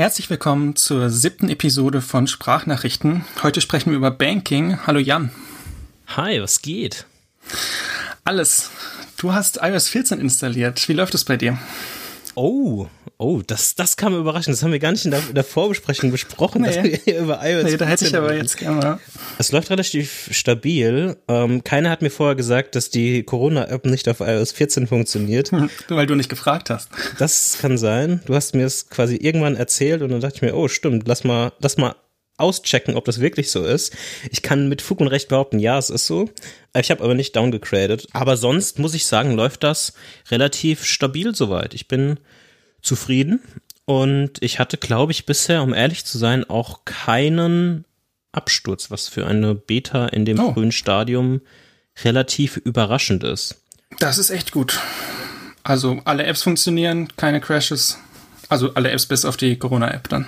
Herzlich willkommen zur siebten Episode von Sprachnachrichten. Heute sprechen wir über Banking. Hallo Jan. Hi, was geht? Alles. Du hast iOS 14 installiert. Wie läuft es bei dir? Oh, oh, das, das kam überraschend. Das haben wir gar nicht in der, in der Vorbesprechung besprochen, nee. dass wir hier über iOS Nee, da hätte ich aber jetzt gerne. Es läuft relativ stabil. Ähm, keiner hat mir vorher gesagt, dass die Corona-App nicht auf iOS 14 funktioniert. Weil du nicht gefragt hast. Das kann sein. Du hast mir es quasi irgendwann erzählt und dann dachte ich mir, oh, stimmt, lass mal, lass mal auschecken, ob das wirklich so ist. Ich kann mit Fug und Recht behaupten, ja, es ist so. Ich habe aber nicht downgegradet. Aber sonst muss ich sagen, läuft das relativ stabil soweit. Ich bin zufrieden und ich hatte, glaube ich, bisher, um ehrlich zu sein, auch keinen Absturz, was für eine Beta in dem oh. frühen Stadium relativ überraschend ist. Das ist echt gut. Also alle Apps funktionieren, keine Crashes. Also alle Apps bis auf die Corona-App dann.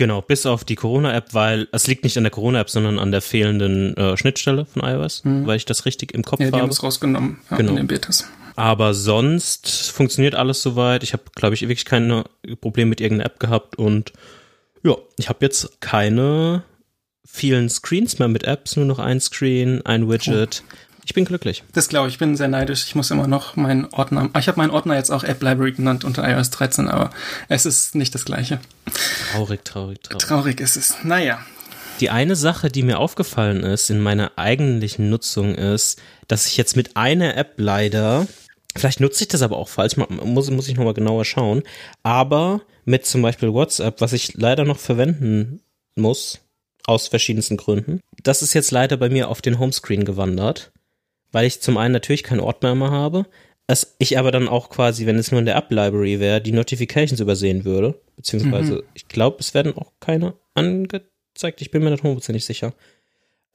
Genau, bis auf die Corona-App, weil es liegt nicht an der Corona-App, sondern an der fehlenden äh, Schnittstelle von iOS, mhm. weil ich das richtig im Kopf ja, die habe. haben es rausgenommen ja, genau. in den Betas. Aber sonst funktioniert alles soweit. Ich habe, glaube ich, wirklich keine Probleme mit irgendeiner App gehabt und ja, ich habe jetzt keine vielen Screens mehr mit Apps, nur noch ein Screen, ein Widget. Oh. Ich bin glücklich. Das glaube ich, ich bin sehr neidisch. Ich muss immer noch meinen Ordner. Ich habe meinen Ordner jetzt auch App Library genannt unter iOS 13, aber es ist nicht das gleiche. Traurig, traurig, traurig. Traurig ist es. Naja. Die eine Sache, die mir aufgefallen ist in meiner eigentlichen Nutzung, ist, dass ich jetzt mit einer App leider, vielleicht nutze ich das aber auch falsch, muss, muss ich nochmal genauer schauen, aber mit zum Beispiel WhatsApp, was ich leider noch verwenden muss, aus verschiedensten Gründen, das ist jetzt leider bei mir auf den Homescreen gewandert weil ich zum einen natürlich keinen Ordner mehr habe, es, ich aber dann auch quasi, wenn es nur in der App-Library wäre, die Notifications übersehen würde. Beziehungsweise, mhm. ich glaube, es werden auch keine angezeigt. Ich bin mir nicht hundertprozentig sicher.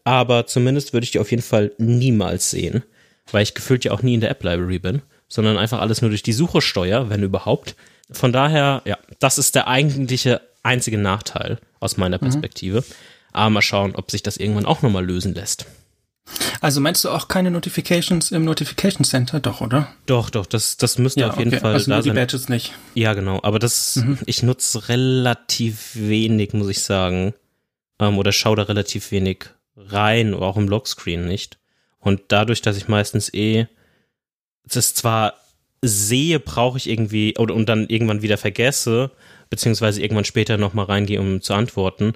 Aber zumindest würde ich die auf jeden Fall niemals sehen, weil ich gefühlt ja auch nie in der App-Library bin, sondern einfach alles nur durch die Suche steuere, wenn überhaupt. Von daher, ja, das ist der eigentliche einzige Nachteil aus meiner mhm. Perspektive. Mhm. Aber mal schauen, ob sich das irgendwann auch nochmal lösen lässt. Also meinst du auch keine Notifications im Notification Center? Doch, oder? Doch, doch, das, das müsste ja, auf jeden okay. Fall also da nur die sein. Badges nicht. Ja, genau. Aber das, mhm. ich nutze relativ wenig, muss ich sagen. Ähm, oder schaue da relativ wenig rein, auch im Lockscreen nicht. Und dadurch, dass ich meistens eh das zwar sehe, brauche ich irgendwie, oder und dann irgendwann wieder vergesse, beziehungsweise irgendwann später nochmal reingehe, um zu antworten,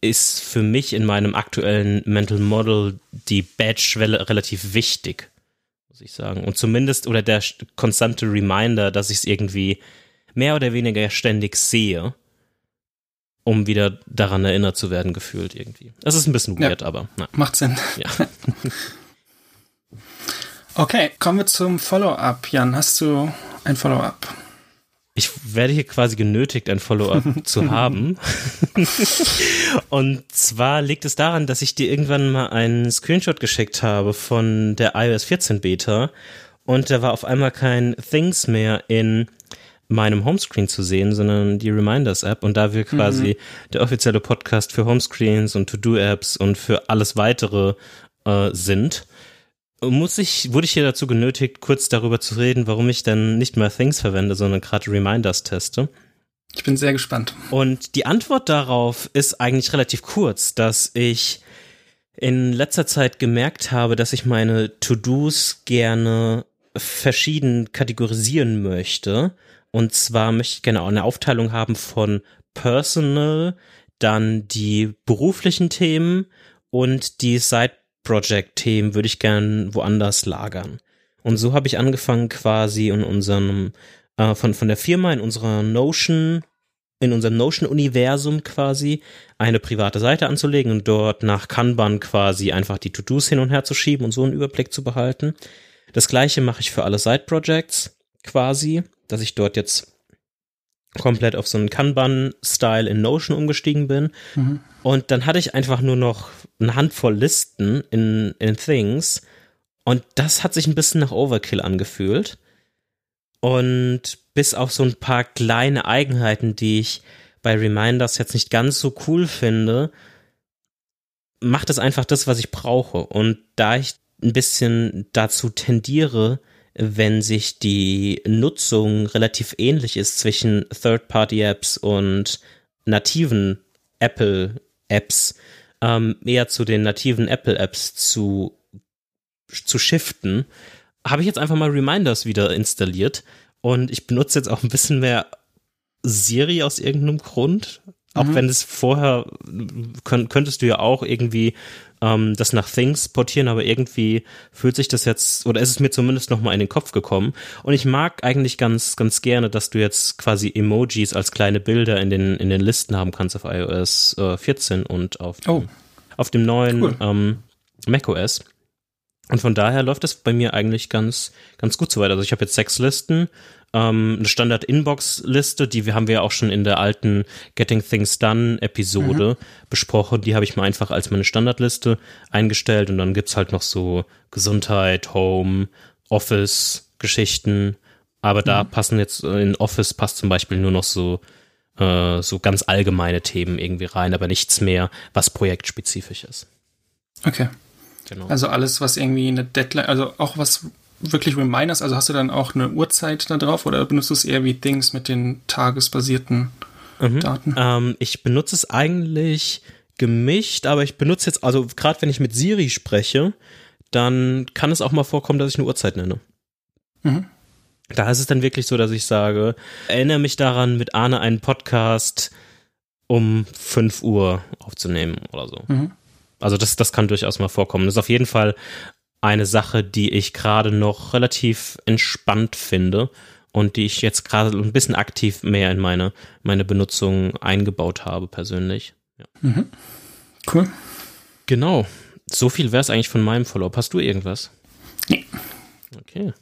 ist für mich in meinem aktuellen Mental Model die Badge-Schwelle relativ wichtig, muss ich sagen. Und zumindest, oder der konstante Reminder, dass ich es irgendwie mehr oder weniger ständig sehe, um wieder daran erinnert zu werden, gefühlt irgendwie. Das ist ein bisschen weird, ja, aber. Na. Macht Sinn. Ja. okay, kommen wir zum Follow-up. Jan, hast du ein Follow-up? Ich werde hier quasi genötigt, ein Follow-up zu haben. und zwar liegt es daran, dass ich dir irgendwann mal einen Screenshot geschickt habe von der iOS 14 Beta und da war auf einmal kein Things mehr in meinem Homescreen zu sehen, sondern die Reminders App und da wir quasi mhm. der offizielle Podcast für Homescreens und To-Do-Apps und für alles weitere äh, sind, muss ich, wurde ich hier dazu genötigt, kurz darüber zu reden, warum ich dann nicht mehr Things verwende, sondern gerade Reminders teste. Ich bin sehr gespannt. Und die Antwort darauf ist eigentlich relativ kurz, dass ich in letzter Zeit gemerkt habe, dass ich meine To-Dos gerne verschieden kategorisieren möchte. Und zwar möchte ich gerne auch eine Aufteilung haben von Personal, dann die beruflichen Themen und die Side Project-Themen würde ich gern woanders lagern. Und so habe ich angefangen quasi in unserem, äh, von, von der Firma, in unserer Notion, in unserem Notion-Universum quasi eine private Seite anzulegen und dort nach Kanban quasi einfach die To-Dos hin und her zu schieben und so einen Überblick zu behalten. Das gleiche mache ich für alle Side-Projects quasi, dass ich dort jetzt komplett auf so einen Kanban-Style in Notion umgestiegen bin. Mhm. Und dann hatte ich einfach nur noch eine Handvoll Listen in, in Things. Und das hat sich ein bisschen nach Overkill angefühlt. Und bis auf so ein paar kleine Eigenheiten, die ich bei Reminders jetzt nicht ganz so cool finde, macht es einfach das, was ich brauche. Und da ich ein bisschen dazu tendiere, wenn sich die Nutzung relativ ähnlich ist zwischen Third-Party-Apps und nativen Apple-Apps ähm, eher zu den nativen Apple-Apps zu, zu shiften, habe ich jetzt einfach mal Reminders wieder installiert und ich benutze jetzt auch ein bisschen mehr Siri aus irgendeinem Grund. Auch mhm. wenn es vorher, könnt, könntest du ja auch irgendwie ähm, das nach Things portieren, aber irgendwie fühlt sich das jetzt, oder ist es mir zumindest nochmal in den Kopf gekommen. Und ich mag eigentlich ganz, ganz gerne, dass du jetzt quasi Emojis als kleine Bilder in den, in den Listen haben kannst auf iOS äh, 14 und auf, oh. auf dem neuen cool. ähm, macOS. Und von daher läuft das bei mir eigentlich ganz, ganz gut so weit. Also ich habe jetzt sechs Listen ähm, eine Standard-Inbox-Liste, die wir haben wir ja auch schon in der alten Getting Things Done-Episode mhm. besprochen. Die habe ich mal einfach als meine Standardliste eingestellt und dann gibt's halt noch so Gesundheit, Home, Office-Geschichten. Aber da mhm. passen jetzt in Office passt zum Beispiel nur noch so äh, so ganz allgemeine Themen irgendwie rein, aber nichts mehr, was projektspezifisch ist. Okay. Genau. Also alles, was irgendwie eine Deadline, also auch was wirklich Reminders? Also hast du dann auch eine Uhrzeit da drauf oder benutzt du es eher wie Things mit den tagesbasierten mhm. Daten? Ähm, ich benutze es eigentlich gemischt, aber ich benutze jetzt, also gerade wenn ich mit Siri spreche, dann kann es auch mal vorkommen, dass ich eine Uhrzeit nenne. Mhm. Da ist es dann wirklich so, dass ich sage, erinnere mich daran, mit Arne einen Podcast um 5 Uhr aufzunehmen oder so. Mhm. Also das, das kann durchaus mal vorkommen. Das ist auf jeden Fall eine Sache, die ich gerade noch relativ entspannt finde und die ich jetzt gerade ein bisschen aktiv mehr in meine, meine Benutzung eingebaut habe, persönlich. Ja. Mhm. Cool. Genau. So viel wäre es eigentlich von meinem Follow-up. Hast du irgendwas? Nee. Okay.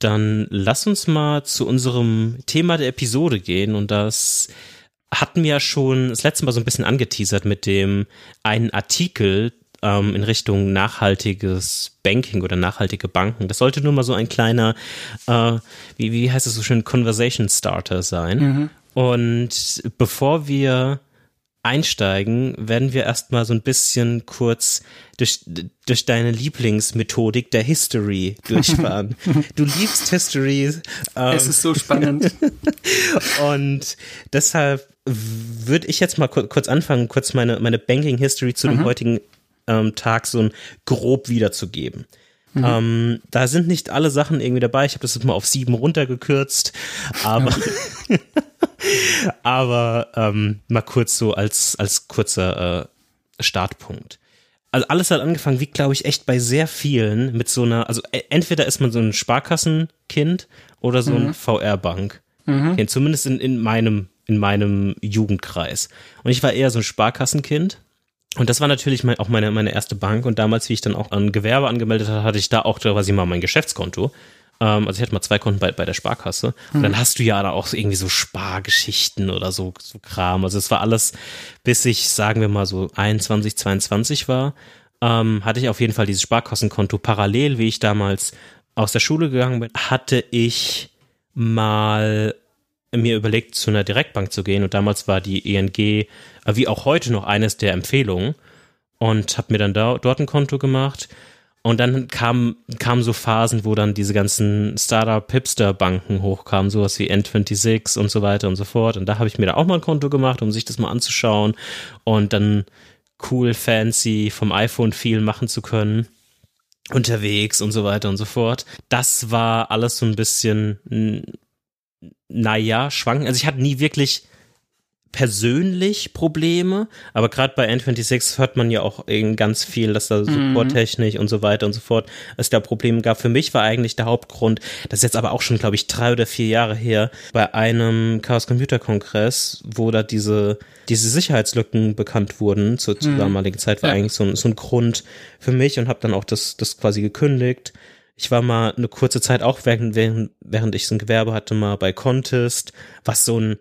Dann lass uns mal zu unserem Thema der Episode gehen und das hatten wir ja schon das letzte Mal so ein bisschen angeteasert mit dem einen Artikel, ähm, in Richtung nachhaltiges Banking oder nachhaltige Banken. Das sollte nur mal so ein kleiner, äh, wie, wie heißt es so schön, Conversation Starter sein. Mhm. Und bevor wir einsteigen, werden wir erstmal so ein bisschen kurz durch, durch deine Lieblingsmethodik der History durchfahren. du liebst History. Ähm, es ist so spannend. und deshalb würde ich jetzt mal kurz anfangen, kurz meine, meine Banking History zu mhm. dem heutigen ähm, Tag so ein grob wiederzugeben. Mhm. Ähm, da sind nicht alle Sachen irgendwie dabei. Ich habe das jetzt mal auf sieben runtergekürzt, aber aber ähm, mal kurz so als als kurzer äh, Startpunkt. Also alles hat angefangen, wie glaube ich echt bei sehr vielen mit so einer, also e, entweder ist man so ein Sparkassenkind oder so ein mhm. VR-Bank. Mhm. Zumindest in, in meinem in meinem Jugendkreis. Und ich war eher so ein Sparkassenkind und das war natürlich mein, auch meine, meine erste Bank. Und damals, wie ich dann auch ein Gewerbe angemeldet hatte, hatte ich da auch quasi mal mein Geschäftskonto. Ähm, also ich hatte mal zwei Konten bei, bei der Sparkasse. Und hm. dann hast du ja da auch irgendwie so Spargeschichten oder so, so Kram. Also es war alles, bis ich, sagen wir mal, so 21, 22 war, ähm, hatte ich auf jeden Fall dieses Sparkassenkonto parallel, wie ich damals aus der Schule gegangen bin, hatte ich mal mir überlegt, zu einer Direktbank zu gehen und damals war die ENG, wie auch heute noch eines der Empfehlungen und habe mir dann da, dort ein Konto gemacht und dann kamen kamen so Phasen, wo dann diese ganzen Startup-Hipster-Banken hochkamen, sowas wie N26 und so weiter und so fort. Und da habe ich mir da auch mal ein Konto gemacht, um sich das mal anzuschauen und dann cool, fancy vom iPhone viel machen zu können unterwegs und so weiter und so fort. Das war alles so ein bisschen naja, schwanken. Also ich hatte nie wirklich persönlich Probleme, aber gerade bei N26 hört man ja auch ganz viel, dass da mhm. Supporttechnik und so weiter und so fort es da Probleme gab. Für mich war eigentlich der Hauptgrund, das ist jetzt aber auch schon, glaube ich, drei oder vier Jahre her, bei einem Chaos Computer Kongress, wo da diese, diese Sicherheitslücken bekannt wurden zur, zur mhm. damaligen Zeit, war ja. eigentlich so ein, so ein Grund für mich und habe dann auch das, das quasi gekündigt ich war mal eine kurze Zeit auch während, während, während ich so ein Gewerbe hatte, mal bei Contest, was so ein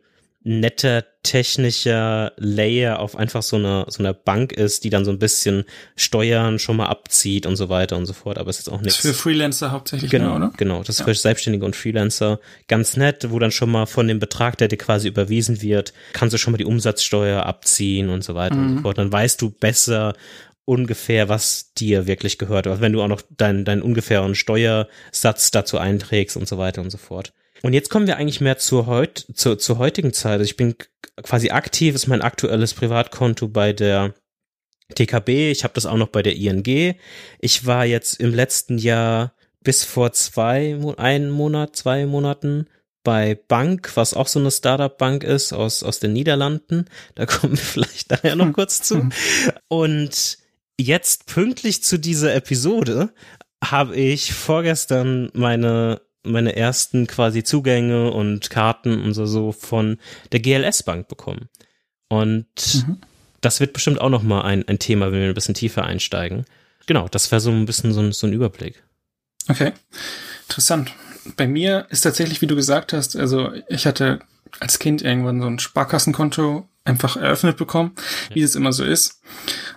netter technischer Layer auf einfach so einer so einer Bank ist, die dann so ein bisschen Steuern schon mal abzieht und so weiter und so fort. Aber es ist auch nichts. Für Freelancer hauptsächlich, genau, oder? Genau, das ist ja. für Selbstständige und Freelancer ganz nett, wo dann schon mal von dem Betrag, der dir quasi überwiesen wird, kannst du schon mal die Umsatzsteuer abziehen und so weiter mhm. und so mhm. fort. Dann weißt du besser, ungefähr, was dir wirklich gehört. Also wenn du auch noch deinen, deinen ungefähren Steuersatz dazu einträgst und so weiter und so fort. Und jetzt kommen wir eigentlich mehr zur, heut, zur, zur heutigen Zeit. Also ich bin quasi aktiv, ist mein aktuelles Privatkonto bei der TKB. Ich habe das auch noch bei der ING. Ich war jetzt im letzten Jahr bis vor zwei, einen Monat, zwei Monaten bei Bank, was auch so eine Startup-Bank ist aus, aus den Niederlanden. Da kommen wir vielleicht daher noch kurz zu. Und jetzt pünktlich zu dieser Episode habe ich vorgestern meine meine ersten quasi Zugänge und Karten und so, so von der GLS Bank bekommen. Und mhm. das wird bestimmt auch nochmal ein, ein Thema, wenn wir ein bisschen tiefer einsteigen. Genau, das wäre so ein bisschen so ein, so ein Überblick. Okay, interessant. Bei mir ist tatsächlich, wie du gesagt hast, also ich hatte als Kind irgendwann so ein Sparkassenkonto einfach eröffnet bekommen, wie es immer so ist.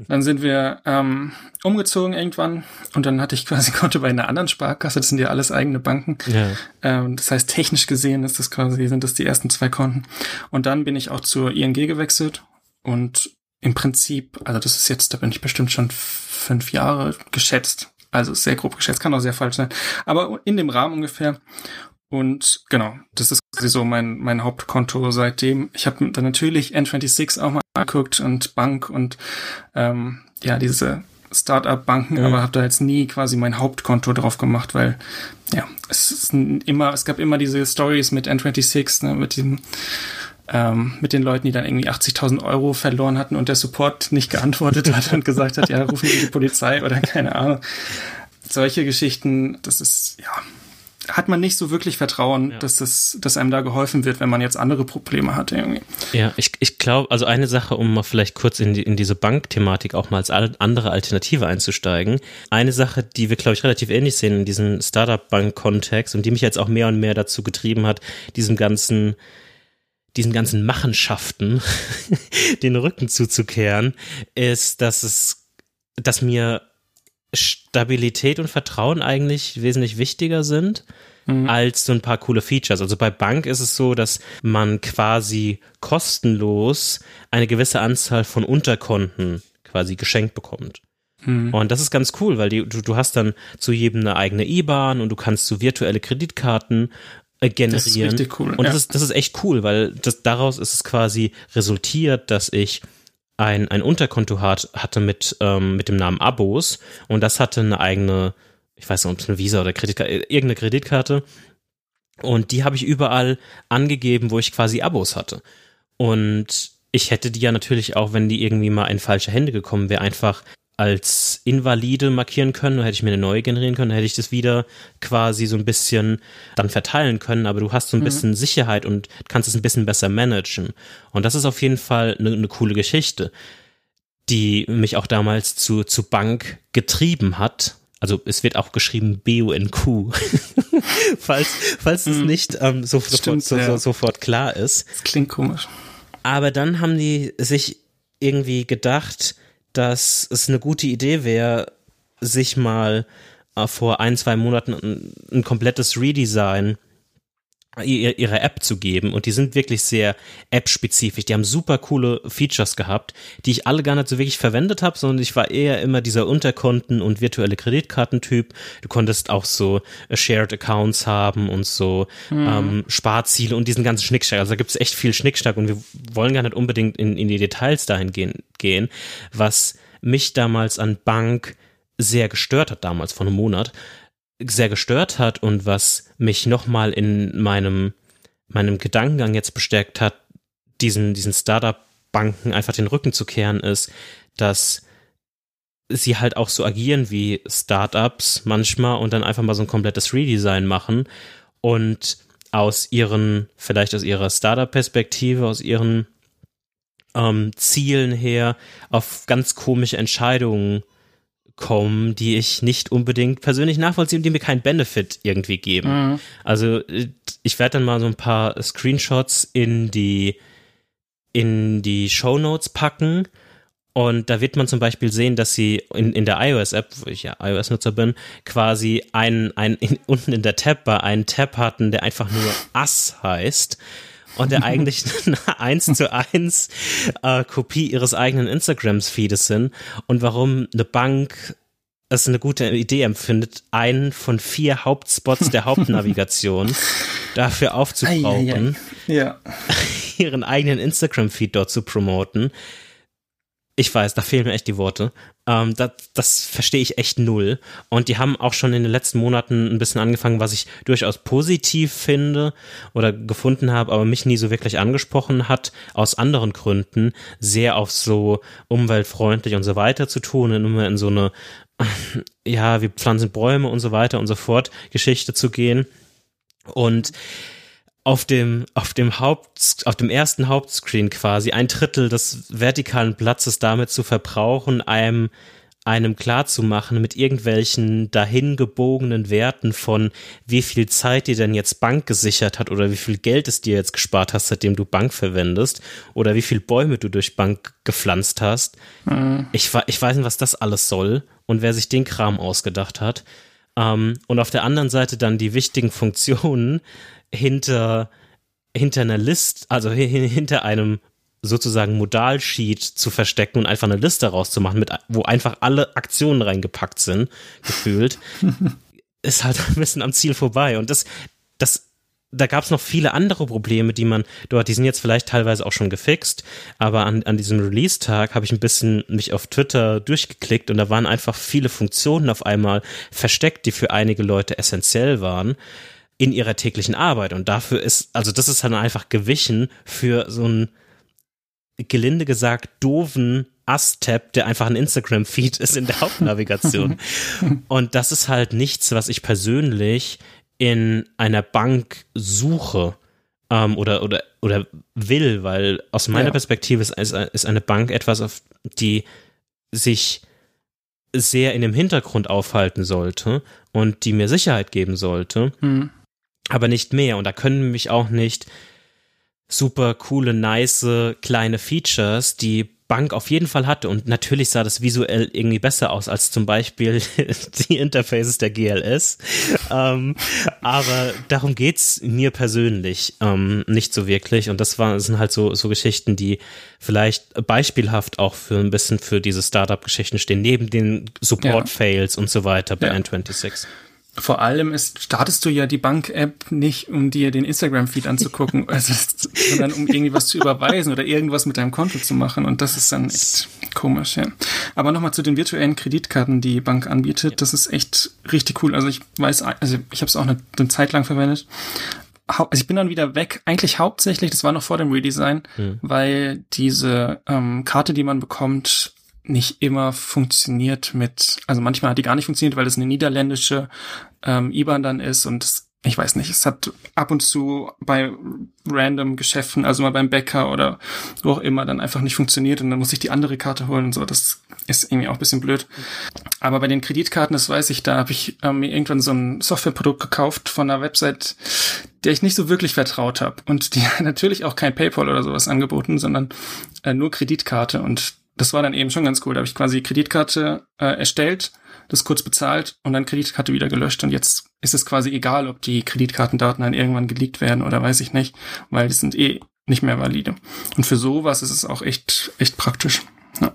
Dann sind wir ähm, umgezogen irgendwann und dann hatte ich quasi Konto bei einer anderen Sparkasse. Das sind ja alles eigene Banken. Ja. Ähm, das heißt, technisch gesehen ist das quasi, sind das die ersten zwei Konten. Und dann bin ich auch zur ING gewechselt und im Prinzip, also das ist jetzt, da bin ich bestimmt schon fünf Jahre geschätzt. Also sehr grob geschätzt, kann auch sehr falsch sein. Aber in dem Rahmen ungefähr. Und genau, das ist quasi so mein, mein Hauptkonto seitdem. Ich habe dann natürlich N26 auch mal angeguckt und Bank und ähm, ja, diese Startup-Banken, ja. aber habe da jetzt nie quasi mein Hauptkonto drauf gemacht, weil ja, es ist immer, es gab immer diese Stories mit N26, ne, mit diesem ähm, mit den Leuten, die dann irgendwie 80.000 Euro verloren hatten und der Support nicht geantwortet hat und gesagt hat, ja, rufen Sie die Polizei oder keine Ahnung. Solche Geschichten, das ist, ja, hat man nicht so wirklich Vertrauen, ja. dass das, dass einem da geholfen wird, wenn man jetzt andere Probleme hat irgendwie. Ja, ich, ich glaube, also eine Sache, um mal vielleicht kurz in, die, in diese Bankthematik auch mal als andere Alternative einzusteigen. Eine Sache, die wir, glaube ich, relativ ähnlich sehen in diesem Startup-Bank-Kontext und die mich jetzt auch mehr und mehr dazu getrieben hat, diesem ganzen diesen ganzen Machenschaften den Rücken zuzukehren, ist, dass es, dass mir Stabilität und Vertrauen eigentlich wesentlich wichtiger sind mhm. als so ein paar coole Features. Also bei Bank ist es so, dass man quasi kostenlos eine gewisse Anzahl von Unterkonten quasi geschenkt bekommt. Mhm. Und das ist ganz cool, weil die, du, du hast dann zu jedem eine eigene IBAN und du kannst so virtuelle Kreditkarten äh, generieren. Das ist richtig cool. Und ja. das, ist, das ist echt cool, weil das, daraus ist es quasi resultiert, dass ich ein, ein Unterkonto hat, hatte mit, ähm, mit dem Namen Abos und das hatte eine eigene, ich weiß nicht, ob es eine Visa oder Kreditkarte, irgendeine Kreditkarte. Und die habe ich überall angegeben, wo ich quasi Abos hatte. Und ich hätte die ja natürlich auch, wenn die irgendwie mal in falsche Hände gekommen wäre, einfach als invalide markieren können, dann hätte ich mir eine neue generieren können, dann hätte ich das wieder quasi so ein bisschen dann verteilen können, aber du hast so ein mhm. bisschen Sicherheit und kannst es ein bisschen besser managen. Und das ist auf jeden Fall eine, eine coole Geschichte, die mich auch damals zu, zu Bank getrieben hat. Also es wird auch geschrieben B-U-N-Q, falls, falls es mhm. nicht ähm, so, Stimmt, sofort, ja. so, sofort klar ist. Das klingt komisch. Aber dann haben die sich irgendwie gedacht, dass es eine gute Idee wäre, sich mal äh, vor ein, zwei Monaten ein, ein komplettes Redesign ihre App zu geben und die sind wirklich sehr App-spezifisch. Die haben super coole Features gehabt, die ich alle gar nicht so wirklich verwendet habe, sondern ich war eher immer dieser Unterkonten- und virtuelle Kreditkartentyp. Du konntest auch so äh, Shared Accounts haben und so mhm. ähm, Sparziele und diesen ganzen Schnickschnack. Also da gibt es echt viel Schnickschnack und wir wollen gar nicht unbedingt in, in die Details dahin gehen, gehen, was mich damals an Bank sehr gestört hat, damals vor einem Monat, sehr gestört hat und was mich nochmal in meinem, meinem Gedankengang jetzt bestärkt hat, diesen, diesen Startup-Banken einfach den Rücken zu kehren, ist, dass sie halt auch so agieren wie Startups manchmal und dann einfach mal so ein komplettes Redesign machen und aus ihren, vielleicht aus ihrer Startup-Perspektive, aus ihren ähm, Zielen her auf ganz komische Entscheidungen kommen, die ich nicht unbedingt persönlich nachvollziehen, die mir keinen Benefit irgendwie geben. Mhm. Also äh, ich werde dann mal so ein paar Screenshots in die in die Show Notes packen und da wird man zum Beispiel sehen, dass sie in, in der iOS-App, wo ich ja iOS-Nutzer bin, quasi einen, einen in, unten in der Tab-Bar einen Tab hatten, der einfach nur Ass heißt und der eigentlich eine 1 zu 1 äh, Kopie ihres eigenen Instagrams-Feedes sind und warum eine Bank es eine gute Idee empfindet, einen von vier Hauptspots der Hauptnavigation dafür aufzubrauchen, ja. ihren eigenen Instagram-Feed dort zu promoten. Ich weiß, da fehlen mir echt die Worte. Ähm, das, das verstehe ich echt null. Und die haben auch schon in den letzten Monaten ein bisschen angefangen, was ich durchaus positiv finde oder gefunden habe, aber mich nie so wirklich angesprochen hat, aus anderen Gründen, sehr auf so umweltfreundlich und so weiter zu tun und immer in so eine, ja, wir pflanzen Bäume und so weiter und so fort Geschichte zu gehen. Und auf dem, auf dem Haupt, auf dem ersten Hauptscreen quasi ein Drittel des vertikalen Platzes damit zu verbrauchen, einem, einem klarzumachen mit irgendwelchen dahingebogenen Werten von wie viel Zeit dir denn jetzt Bank gesichert hat oder wie viel Geld es dir jetzt gespart hast, seitdem du Bank verwendest oder wie viel Bäume du durch Bank gepflanzt hast. Mhm. Ich, ich weiß nicht, was das alles soll und wer sich den Kram ausgedacht hat. Um, ähm, und auf der anderen Seite dann die wichtigen Funktionen, hinter, hinter einer List, also hinter einem sozusagen Modalsheet zu verstecken und einfach eine Liste rauszumachen, mit, wo einfach alle Aktionen reingepackt sind, gefühlt, ist halt ein bisschen am Ziel vorbei. Und das, das, da gab es noch viele andere Probleme, die man dort, die sind jetzt vielleicht teilweise auch schon gefixt, aber an, an diesem Release-Tag habe ich ein bisschen mich auf Twitter durchgeklickt und da waren einfach viele Funktionen auf einmal versteckt, die für einige Leute essentiell waren in ihrer täglichen Arbeit. Und dafür ist, also das ist dann einfach gewichen für so einen, gelinde gesagt, doofen Ast-Tab, der einfach ein Instagram-Feed ist in der Hauptnavigation. Und das ist halt nichts, was ich persönlich in einer Bank suche ähm, oder, oder, oder will, weil aus meiner ja. Perspektive ist, ist eine Bank etwas, auf die sich sehr in dem Hintergrund aufhalten sollte und die mir Sicherheit geben sollte. Hm aber nicht mehr. Und da können mich auch nicht super coole, nice, kleine Features, die Bank auf jeden Fall hatte. Und natürlich sah das visuell irgendwie besser aus als zum Beispiel die Interfaces der GLS. ähm, aber darum geht's mir persönlich ähm, nicht so wirklich. Und das, waren, das sind halt so, so Geschichten, die vielleicht beispielhaft auch für ein bisschen für diese Startup-Geschichten stehen, neben den Support-Fails ja. und so weiter bei ja. N26. Vor allem ist, startest du ja die Bank-App nicht, um dir den Instagram-Feed anzugucken, also, sondern um irgendwie was zu überweisen oder irgendwas mit deinem Konto zu machen. Und das ist dann echt komisch, ja. Aber nochmal zu den virtuellen Kreditkarten, die, die Bank anbietet. Das ist echt richtig cool. Also ich weiß, also ich habe es auch eine, eine Zeit lang verwendet. Also ich bin dann wieder weg, eigentlich hauptsächlich, das war noch vor dem Redesign, mhm. weil diese ähm, Karte, die man bekommt, nicht immer funktioniert mit, also manchmal hat die gar nicht funktioniert, weil es eine niederländische ähm, IBAN dann ist und es, ich weiß nicht, es hat ab und zu bei random Geschäften, also mal beim Bäcker oder wo auch immer, dann einfach nicht funktioniert und dann muss ich die andere Karte holen und so. Das ist irgendwie auch ein bisschen blöd. Aber bei den Kreditkarten, das weiß ich, da habe ich äh, mir irgendwann so ein Softwareprodukt gekauft von einer Website, der ich nicht so wirklich vertraut habe. Und die natürlich auch kein PayPal oder sowas angeboten, sondern äh, nur Kreditkarte und das war dann eben schon ganz cool. Da habe ich quasi Kreditkarte äh, erstellt, das kurz bezahlt und dann Kreditkarte wieder gelöscht. Und jetzt ist es quasi egal, ob die Kreditkartendaten dann irgendwann geleakt werden oder weiß ich nicht, weil die sind eh nicht mehr valide. Und für sowas ist es auch echt, echt praktisch. Ja.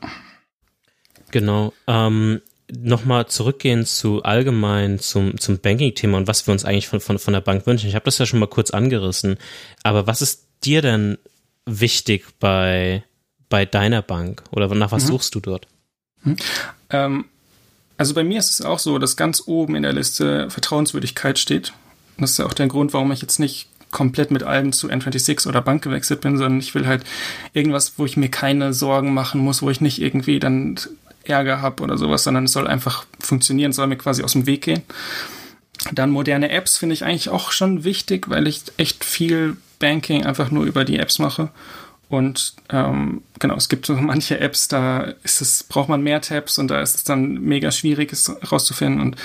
Genau. Ähm, Nochmal zurückgehen zu allgemein zum, zum Banking-Thema und was wir uns eigentlich von, von, von der Bank wünschen. Ich habe das ja schon mal kurz angerissen. Aber was ist dir denn wichtig bei, bei deiner Bank oder nach was mhm. suchst du dort? Mhm. Ähm, also bei mir ist es auch so, dass ganz oben in der Liste Vertrauenswürdigkeit steht. Das ist ja auch der Grund, warum ich jetzt nicht komplett mit allem zu N26 oder Bank gewechselt bin, sondern ich will halt irgendwas, wo ich mir keine Sorgen machen muss, wo ich nicht irgendwie dann Ärger habe oder sowas, sondern es soll einfach funktionieren, soll mir quasi aus dem Weg gehen. Dann moderne Apps finde ich eigentlich auch schon wichtig, weil ich echt viel Banking einfach nur über die Apps mache und ähm, genau, es gibt so manche Apps, da ist es, braucht man mehr Tabs und da ist es dann mega schwierig, es rauszufinden. Und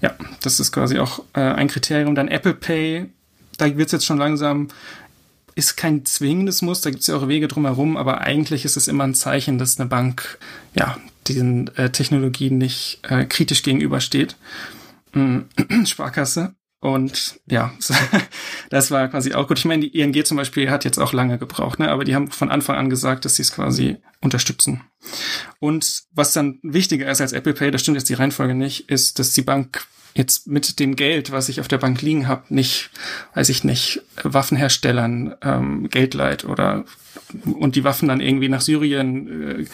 ja, das ist quasi auch äh, ein Kriterium. Dann Apple Pay, da wird es jetzt schon langsam, ist kein zwingendes Muss, da gibt es ja auch Wege drumherum, aber eigentlich ist es immer ein Zeichen, dass eine Bank ja diesen äh, Technologien nicht äh, kritisch gegenübersteht. Mhm. Sparkasse Und ja, das war quasi auch gut. Ich meine, die ING zum Beispiel hat jetzt auch lange gebraucht, ne? aber die haben von Anfang an gesagt, dass sie es quasi unterstützen. Und was dann wichtiger ist als Apple Pay, das stimmt jetzt die Reihenfolge nicht, ist, dass die Bank jetzt mit dem Geld, was ich auf der Bank liegen habe, nicht, weiß ich nicht, Waffenherstellern ähm, Geld leiht oder und die Waffen dann irgendwie nach Syrien äh,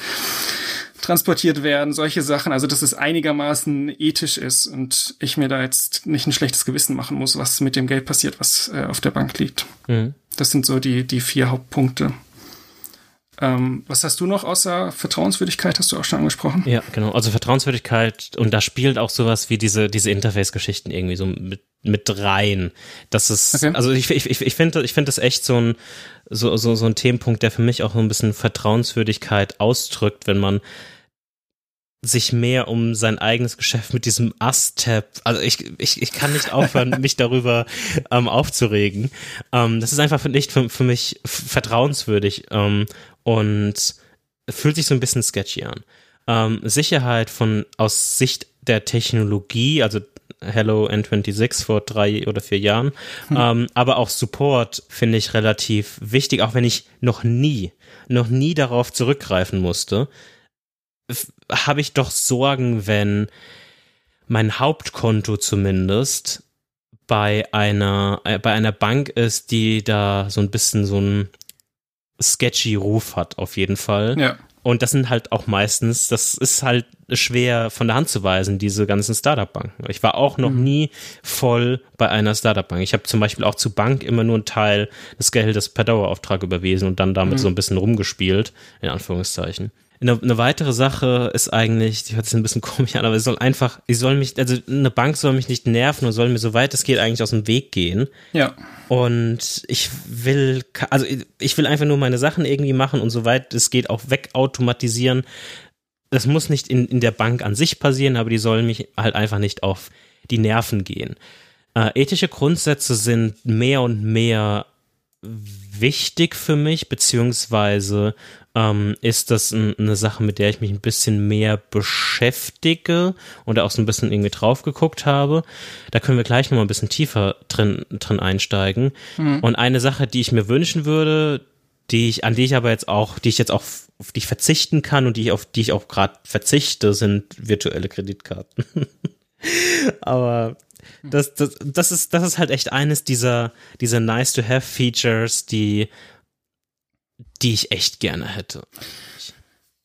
transportiert werden, solche Sachen. Also, dass es einigermaßen ethisch ist und ich mir da jetzt nicht ein schlechtes Gewissen machen muss, was mit dem Geld passiert, was äh, auf der Bank liegt. Mhm. Das sind so die, die vier Hauptpunkte. Ähm, was hast du noch außer Vertrauenswürdigkeit, hast du auch schon angesprochen? Ja, genau. Also Vertrauenswürdigkeit und da spielt auch sowas wie diese, diese Interface-Geschichten irgendwie so mit, mit rein. Das ist, okay. also ich, ich, ich finde ich finde das echt so ein, so, so, so ein Themenpunkt, der für mich auch so ein bisschen Vertrauenswürdigkeit ausdrückt, wenn man sich mehr um sein eigenes Geschäft mit diesem Ast-Tab. Also ich, ich, ich kann nicht aufhören, mich darüber ähm, aufzuregen. Ähm, das ist einfach nicht für, für mich vertrauenswürdig ähm, und fühlt sich so ein bisschen sketchy an. Ähm, Sicherheit von aus Sicht der Technologie, also Hello N26 vor drei oder vier Jahren, hm. ähm, aber auch Support finde ich relativ wichtig, auch wenn ich noch nie, noch nie darauf zurückgreifen musste habe ich doch Sorgen, wenn mein Hauptkonto zumindest bei einer, äh, bei einer Bank ist, die da so ein bisschen so ein sketchy Ruf hat, auf jeden Fall. Ja. Und das sind halt auch meistens, das ist halt schwer von der Hand zu weisen, diese ganzen Startup-Banken. Ich war auch noch mhm. nie voll bei einer Startup-Bank. Ich habe zum Beispiel auch zu Bank immer nur einen Teil des Geldes per Dauerauftrag überwiesen und dann damit mhm. so ein bisschen rumgespielt, in Anführungszeichen. Eine, eine weitere Sache ist eigentlich, die hört sich ein bisschen komisch an, aber es soll einfach, ich soll mich, also eine Bank soll mich nicht nerven und soll mir soweit es geht eigentlich aus dem Weg gehen. Ja. Und ich will, also ich will einfach nur meine Sachen irgendwie machen und soweit es geht auch wegautomatisieren. Das muss nicht in, in der Bank an sich passieren, aber die sollen mich halt einfach nicht auf die Nerven gehen. Äh, ethische Grundsätze sind mehr und mehr wichtig für mich, beziehungsweise ähm, ist das ein, eine Sache, mit der ich mich ein bisschen mehr beschäftige und auch so ein bisschen irgendwie drauf geguckt habe. Da können wir gleich nochmal ein bisschen tiefer drin, drin einsteigen. Mhm. Und eine Sache, die ich mir wünschen würde, die ich, an die ich aber jetzt auch, die ich jetzt auch, auf die ich verzichten kann und die ich, auf die ich auch gerade verzichte, sind virtuelle Kreditkarten. aber das, das, das ist, das ist halt echt eines dieser, dieser nice to have Features, die die ich echt gerne hätte.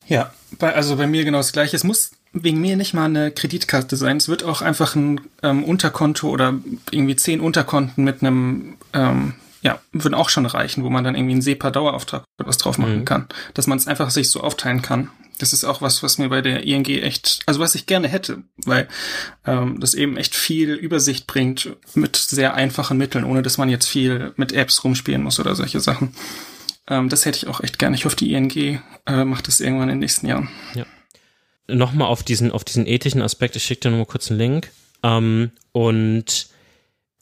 Ja, bei, also bei mir genau das gleiche. Es muss wegen mir nicht mal eine Kreditkarte sein. Es wird auch einfach ein ähm, Unterkonto oder irgendwie zehn Unterkonten mit einem, ähm, ja, würden auch schon reichen, wo man dann irgendwie einen SEPA-Dauerauftrag oder was drauf machen mhm. kann. Dass man es einfach sich so aufteilen kann. Das ist auch was, was mir bei der ING echt, also was ich gerne hätte, weil ähm, das eben echt viel Übersicht bringt mit sehr einfachen Mitteln, ohne dass man jetzt viel mit Apps rumspielen muss oder solche Sachen. Ähm, das hätte ich auch echt gerne. Ich hoffe, die ING äh, macht das irgendwann in den nächsten Jahren. Ja. Nochmal auf diesen, auf diesen ethischen Aspekt, ich schicke dir nochmal kurz einen Link. Ähm, und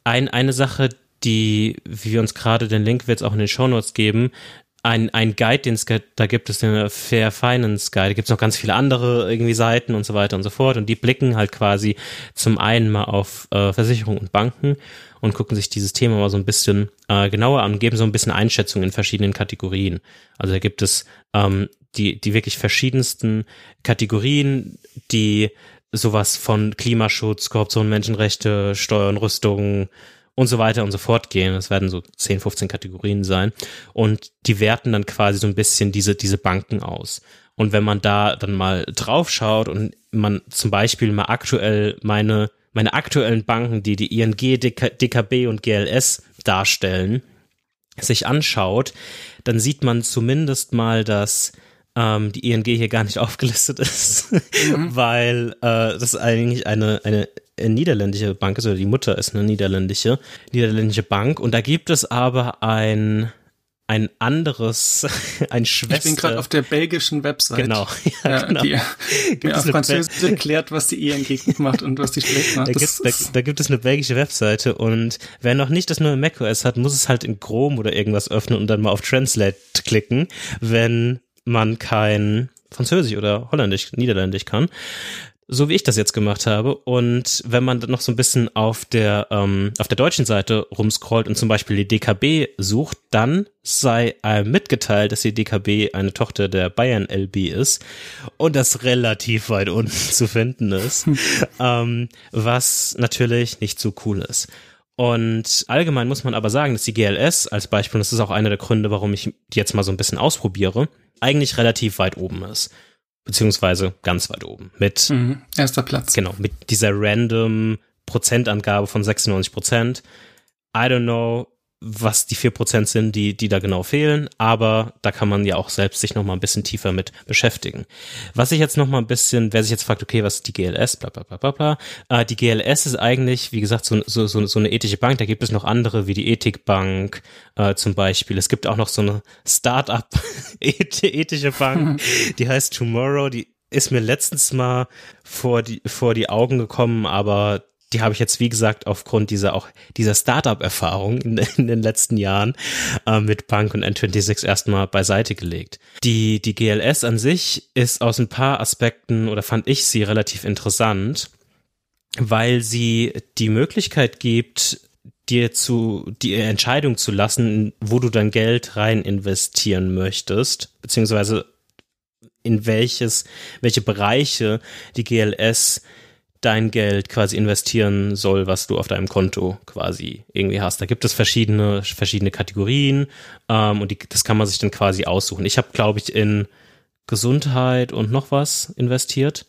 ein, eine Sache, die wie wir uns gerade den Link wird es auch in den Shownotes geben, ein, ein Guide, den es da gibt, ist der Fair Finance Guide. Da gibt es noch ganz viele andere irgendwie Seiten und so weiter und so fort. Und die blicken halt quasi zum einen mal auf äh, Versicherungen und Banken und gucken sich dieses Thema mal so ein bisschen äh, genauer an und geben so ein bisschen Einschätzung in verschiedenen Kategorien. Also da gibt es ähm, die, die wirklich verschiedensten Kategorien, die sowas von Klimaschutz, Korruption, Menschenrechte, Steuern, Rüstung und so weiter und so fort gehen. Das werden so 10, 15 Kategorien sein. Und die werten dann quasi so ein bisschen diese, diese Banken aus. Und wenn man da dann mal drauf schaut und man zum Beispiel mal aktuell meine meine aktuellen Banken, die die ING, DKB und GLS darstellen, sich anschaut, dann sieht man zumindest mal, dass ähm, die ING hier gar nicht aufgelistet ist, mhm. weil äh, das eigentlich eine, eine niederländische Bank ist, oder die Mutter ist eine niederländische, niederländische Bank. Und da gibt es aber ein ein anderes, ein Schwester. Ich bin gerade auf der belgischen Website. Genau. Ja, ja, genau. Die mir auf Französisch erklärt, was die ING macht und was die schlecht macht. Da gibt, da, da gibt, es eine belgische Webseite und wer noch nicht das neue macOS hat, muss es halt in Chrome oder irgendwas öffnen und dann mal auf Translate klicken, wenn man kein Französisch oder Holländisch, Niederländisch kann. So wie ich das jetzt gemacht habe. Und wenn man dann noch so ein bisschen auf der, ähm, auf der deutschen Seite rumscrollt und zum Beispiel die DKB sucht, dann sei einem mitgeteilt, dass die DKB eine Tochter der Bayern LB ist und das relativ weit unten zu finden ist, ähm, was natürlich nicht so cool ist. Und allgemein muss man aber sagen, dass die GLS als Beispiel, und das ist auch einer der Gründe, warum ich jetzt mal so ein bisschen ausprobiere, eigentlich relativ weit oben ist beziehungsweise ganz weit oben mit mhm, erster Platz. Genau, mit dieser random Prozentangabe von 96 Prozent. I don't know, was die vier Prozent sind, die, die da genau fehlen, aber da kann man ja auch selbst sich noch mal ein bisschen tiefer mit beschäftigen. Was ich jetzt noch mal ein bisschen, wer sich jetzt fragt, okay, was ist die GLS, bla bla bla bla bla, äh, die GLS ist eigentlich, wie gesagt, so, so, so, so eine ethische Bank, da gibt es noch andere, wie die Ethikbank äh, zum Beispiel. Es gibt auch noch so eine Start-up ethische Bank, die heißt Tomorrow, die ist mir letztens mal vor die, vor die Augen gekommen, aber die habe ich jetzt, wie gesagt, aufgrund dieser auch dieser Startup-Erfahrung in, in, den letzten Jahren äh, mit Punk und N26 erstmal beiseite gelegt. Die, die GLS an sich ist aus ein paar Aspekten oder fand ich sie relativ interessant, weil sie die Möglichkeit gibt, dir zu die Entscheidung zu lassen, wo du dein Geld rein investieren möchtest, beziehungsweise in welches, welche Bereiche die GLS dein Geld quasi investieren soll, was du auf deinem Konto quasi irgendwie hast. Da gibt es verschiedene, verschiedene Kategorien ähm, und die, das kann man sich dann quasi aussuchen. Ich habe, glaube ich, in Gesundheit und noch was investiert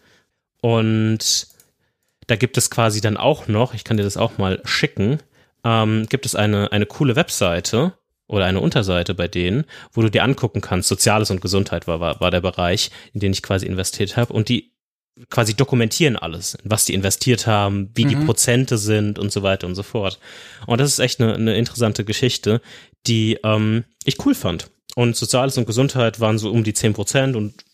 und da gibt es quasi dann auch noch, ich kann dir das auch mal schicken, ähm, gibt es eine, eine coole Webseite oder eine Unterseite bei denen, wo du dir angucken kannst, Soziales und Gesundheit war, war, war der Bereich, in den ich quasi investiert habe und die quasi dokumentieren alles, was die investiert haben, wie mhm. die Prozente sind und so weiter und so fort. Und das ist echt eine, eine interessante Geschichte, die ähm, ich cool fand. Und Soziales und Gesundheit waren so um die zehn Prozent und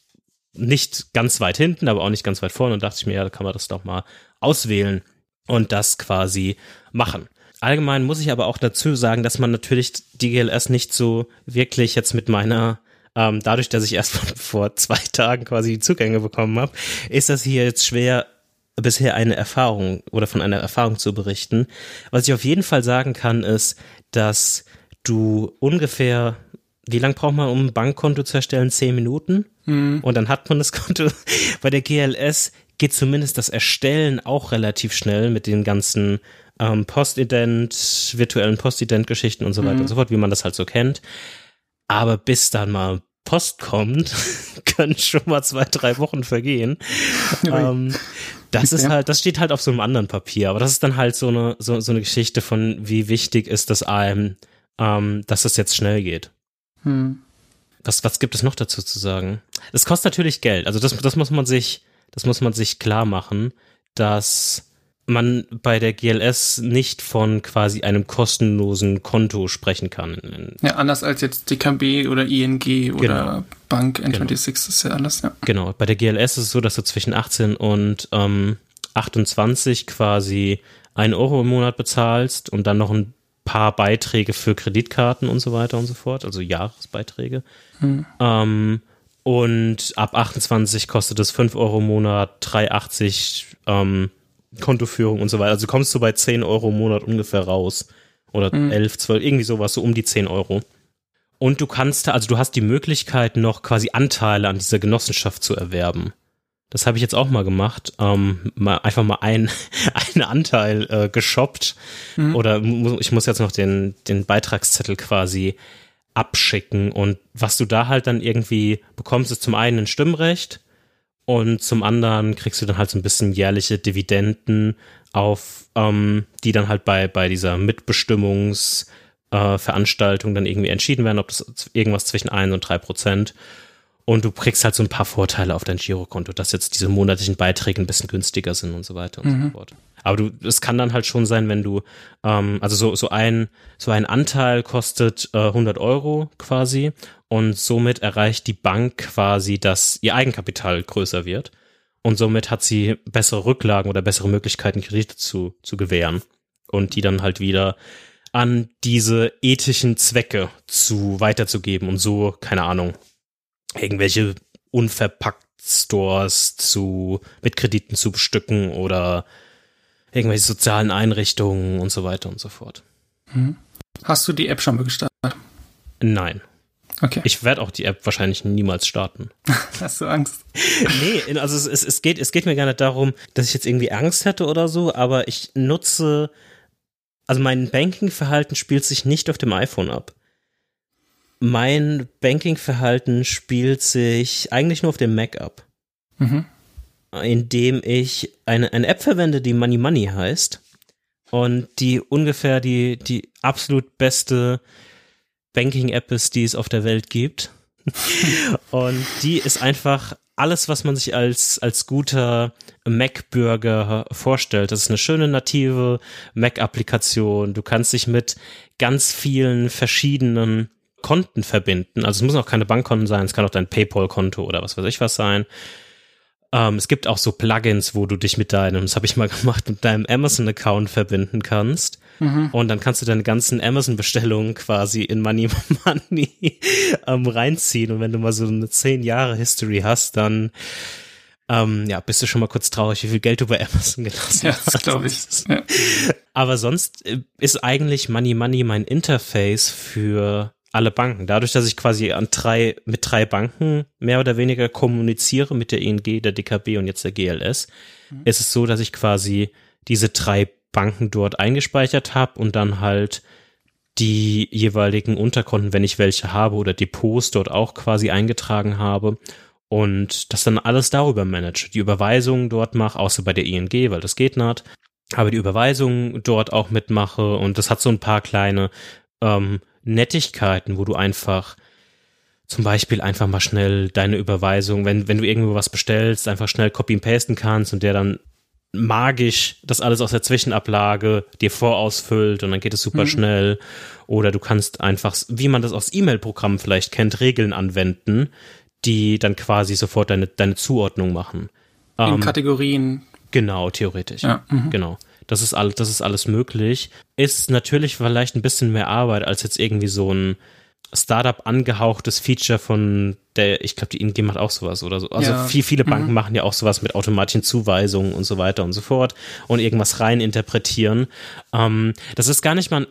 nicht ganz weit hinten, aber auch nicht ganz weit vorne. Und dachte ich mir, ja, da kann man das doch mal auswählen und das quasi machen. Allgemein muss ich aber auch dazu sagen, dass man natürlich die GLS nicht so wirklich jetzt mit meiner ähm, dadurch, dass ich erst vor zwei Tagen quasi die Zugänge bekommen habe, ist das hier jetzt schwer, bisher eine Erfahrung oder von einer Erfahrung zu berichten. Was ich auf jeden Fall sagen kann, ist, dass du ungefähr, wie lang braucht man, um ein Bankkonto zu erstellen? Zehn Minuten. Mhm. Und dann hat man das Konto. Bei der GLS geht zumindest das Erstellen auch relativ schnell mit den ganzen ähm, Postident, virtuellen Postident-Geschichten und so weiter mhm. und so fort, wie man das halt so kennt. Aber bis dann mal Post kommt, können schon mal zwei, drei Wochen vergehen. ähm, das ist halt, das steht halt auf so einem anderen Papier, aber das ist dann halt so eine, so, so eine Geschichte von, wie wichtig ist das einem, ähm, dass es jetzt schnell geht. Hm. Was, was gibt es noch dazu zu sagen? Es kostet natürlich Geld. Also das, das muss man sich, das muss man sich klar machen, dass man bei der GLS nicht von quasi einem kostenlosen Konto sprechen kann. Ja, anders als jetzt DKB oder ING oder genau. Bank N26 genau. ist ja alles, ja. Genau, bei der GLS ist es so, dass du zwischen 18 und ähm, 28 quasi ein Euro im Monat bezahlst und dann noch ein paar Beiträge für Kreditkarten und so weiter und so fort, also Jahresbeiträge. Hm. Ähm, und ab 28 kostet es 5 Euro im Monat, 3,80 ähm, Kontoführung und so weiter. Also kommst du bei 10 Euro im Monat ungefähr raus. Oder mhm. 11, 12, irgendwie sowas, so um die 10 Euro. Und du kannst, also du hast die Möglichkeit, noch quasi Anteile an dieser Genossenschaft zu erwerben. Das habe ich jetzt auch mal gemacht. Ähm, mal einfach mal ein, einen Anteil äh, geshoppt. Mhm. Oder ich muss jetzt noch den, den Beitragszettel quasi abschicken. Und was du da halt dann irgendwie bekommst, ist zum einen ein Stimmrecht und zum anderen kriegst du dann halt so ein bisschen jährliche Dividenden auf, ähm, die dann halt bei, bei dieser Mitbestimmungsveranstaltung äh, dann irgendwie entschieden werden, ob das irgendwas zwischen 1 und 3 Prozent. Und du kriegst halt so ein paar Vorteile auf dein Girokonto, dass jetzt diese monatlichen Beiträge ein bisschen günstiger sind und so weiter und mhm. so fort. Aber du, es kann dann halt schon sein, wenn du, ähm, also so, so ein, so ein Anteil kostet äh, 100 Euro quasi und somit erreicht die Bank quasi, dass ihr Eigenkapital größer wird und somit hat sie bessere Rücklagen oder bessere Möglichkeiten, Kredite zu, zu gewähren und die dann halt wieder an diese ethischen Zwecke zu weiterzugeben und so, keine Ahnung, irgendwelche unverpackt Stores zu, mit Krediten zu bestücken oder irgendwelche sozialen Einrichtungen und so weiter und so fort. Mhm. Hast du die App schon mal gestartet? Nein. Okay. Ich werde auch die App wahrscheinlich niemals starten. Hast du Angst? nee, also es, es, es, geht, es geht mir gar nicht darum, dass ich jetzt irgendwie Angst hätte oder so, aber ich nutze, also mein Banking-Verhalten spielt sich nicht auf dem iPhone ab. Mein Banking-Verhalten spielt sich eigentlich nur auf dem Mac ab. Mhm. Indem ich eine, eine App verwende, die Money Money heißt und die ungefähr die, die absolut beste Banking-App ist, die es auf der Welt gibt. und die ist einfach alles, was man sich als, als guter Mac-Bürger vorstellt. Das ist eine schöne native Mac-Applikation. Du kannst dich mit ganz vielen verschiedenen Konten verbinden. Also es müssen auch keine Bankkonten sein, es kann auch dein PayPal-Konto oder was weiß ich was sein. Ähm, es gibt auch so Plugins, wo du dich mit deinem, das habe ich mal gemacht, mit deinem Amazon-Account verbinden kannst. Mhm. Und dann kannst du deine ganzen Amazon-Bestellungen quasi in Money Money ähm, reinziehen. Und wenn du mal so eine zehn Jahre History hast, dann ähm, ja, bist du schon mal kurz traurig, wie viel Geld du bei Amazon gelassen hast. Ja, glaube ich. Ja. Aber sonst äh, ist eigentlich Money Money mein Interface für alle Banken. Dadurch, dass ich quasi an drei, mit drei Banken mehr oder weniger kommuniziere, mit der ING, der DKB und jetzt der GLS, mhm. ist es so, dass ich quasi diese drei Banken dort eingespeichert habe und dann halt die jeweiligen Unterkonten, wenn ich welche habe oder Depots dort auch quasi eingetragen habe und das dann alles darüber manage. Die Überweisungen dort mache, außer bei der ING, weil das geht nicht, aber die Überweisungen dort auch mitmache und das hat so ein paar kleine ähm, Nettigkeiten, wo du einfach zum Beispiel einfach mal schnell deine Überweisung, wenn, wenn du irgendwo was bestellst, einfach schnell copy and pasten kannst und der dann magisch das alles aus der Zwischenablage dir vorausfüllt und dann geht es super mhm. schnell. Oder du kannst einfach, wie man das aus E-Mail-Programmen vielleicht kennt, Regeln anwenden, die dann quasi sofort deine, deine Zuordnung machen. In ähm, Kategorien. Genau, theoretisch. Ja, mhm. Genau. Das ist alles, das ist alles möglich. Ist natürlich vielleicht ein bisschen mehr Arbeit als jetzt irgendwie so ein Startup angehauchtes Feature von der, ich glaube, die ING macht auch sowas oder so. Also ja. viel, viele Banken mhm. machen ja auch sowas mit automatischen Zuweisungen und so weiter und so fort und irgendwas rein interpretieren. Ähm, das ist gar nicht mal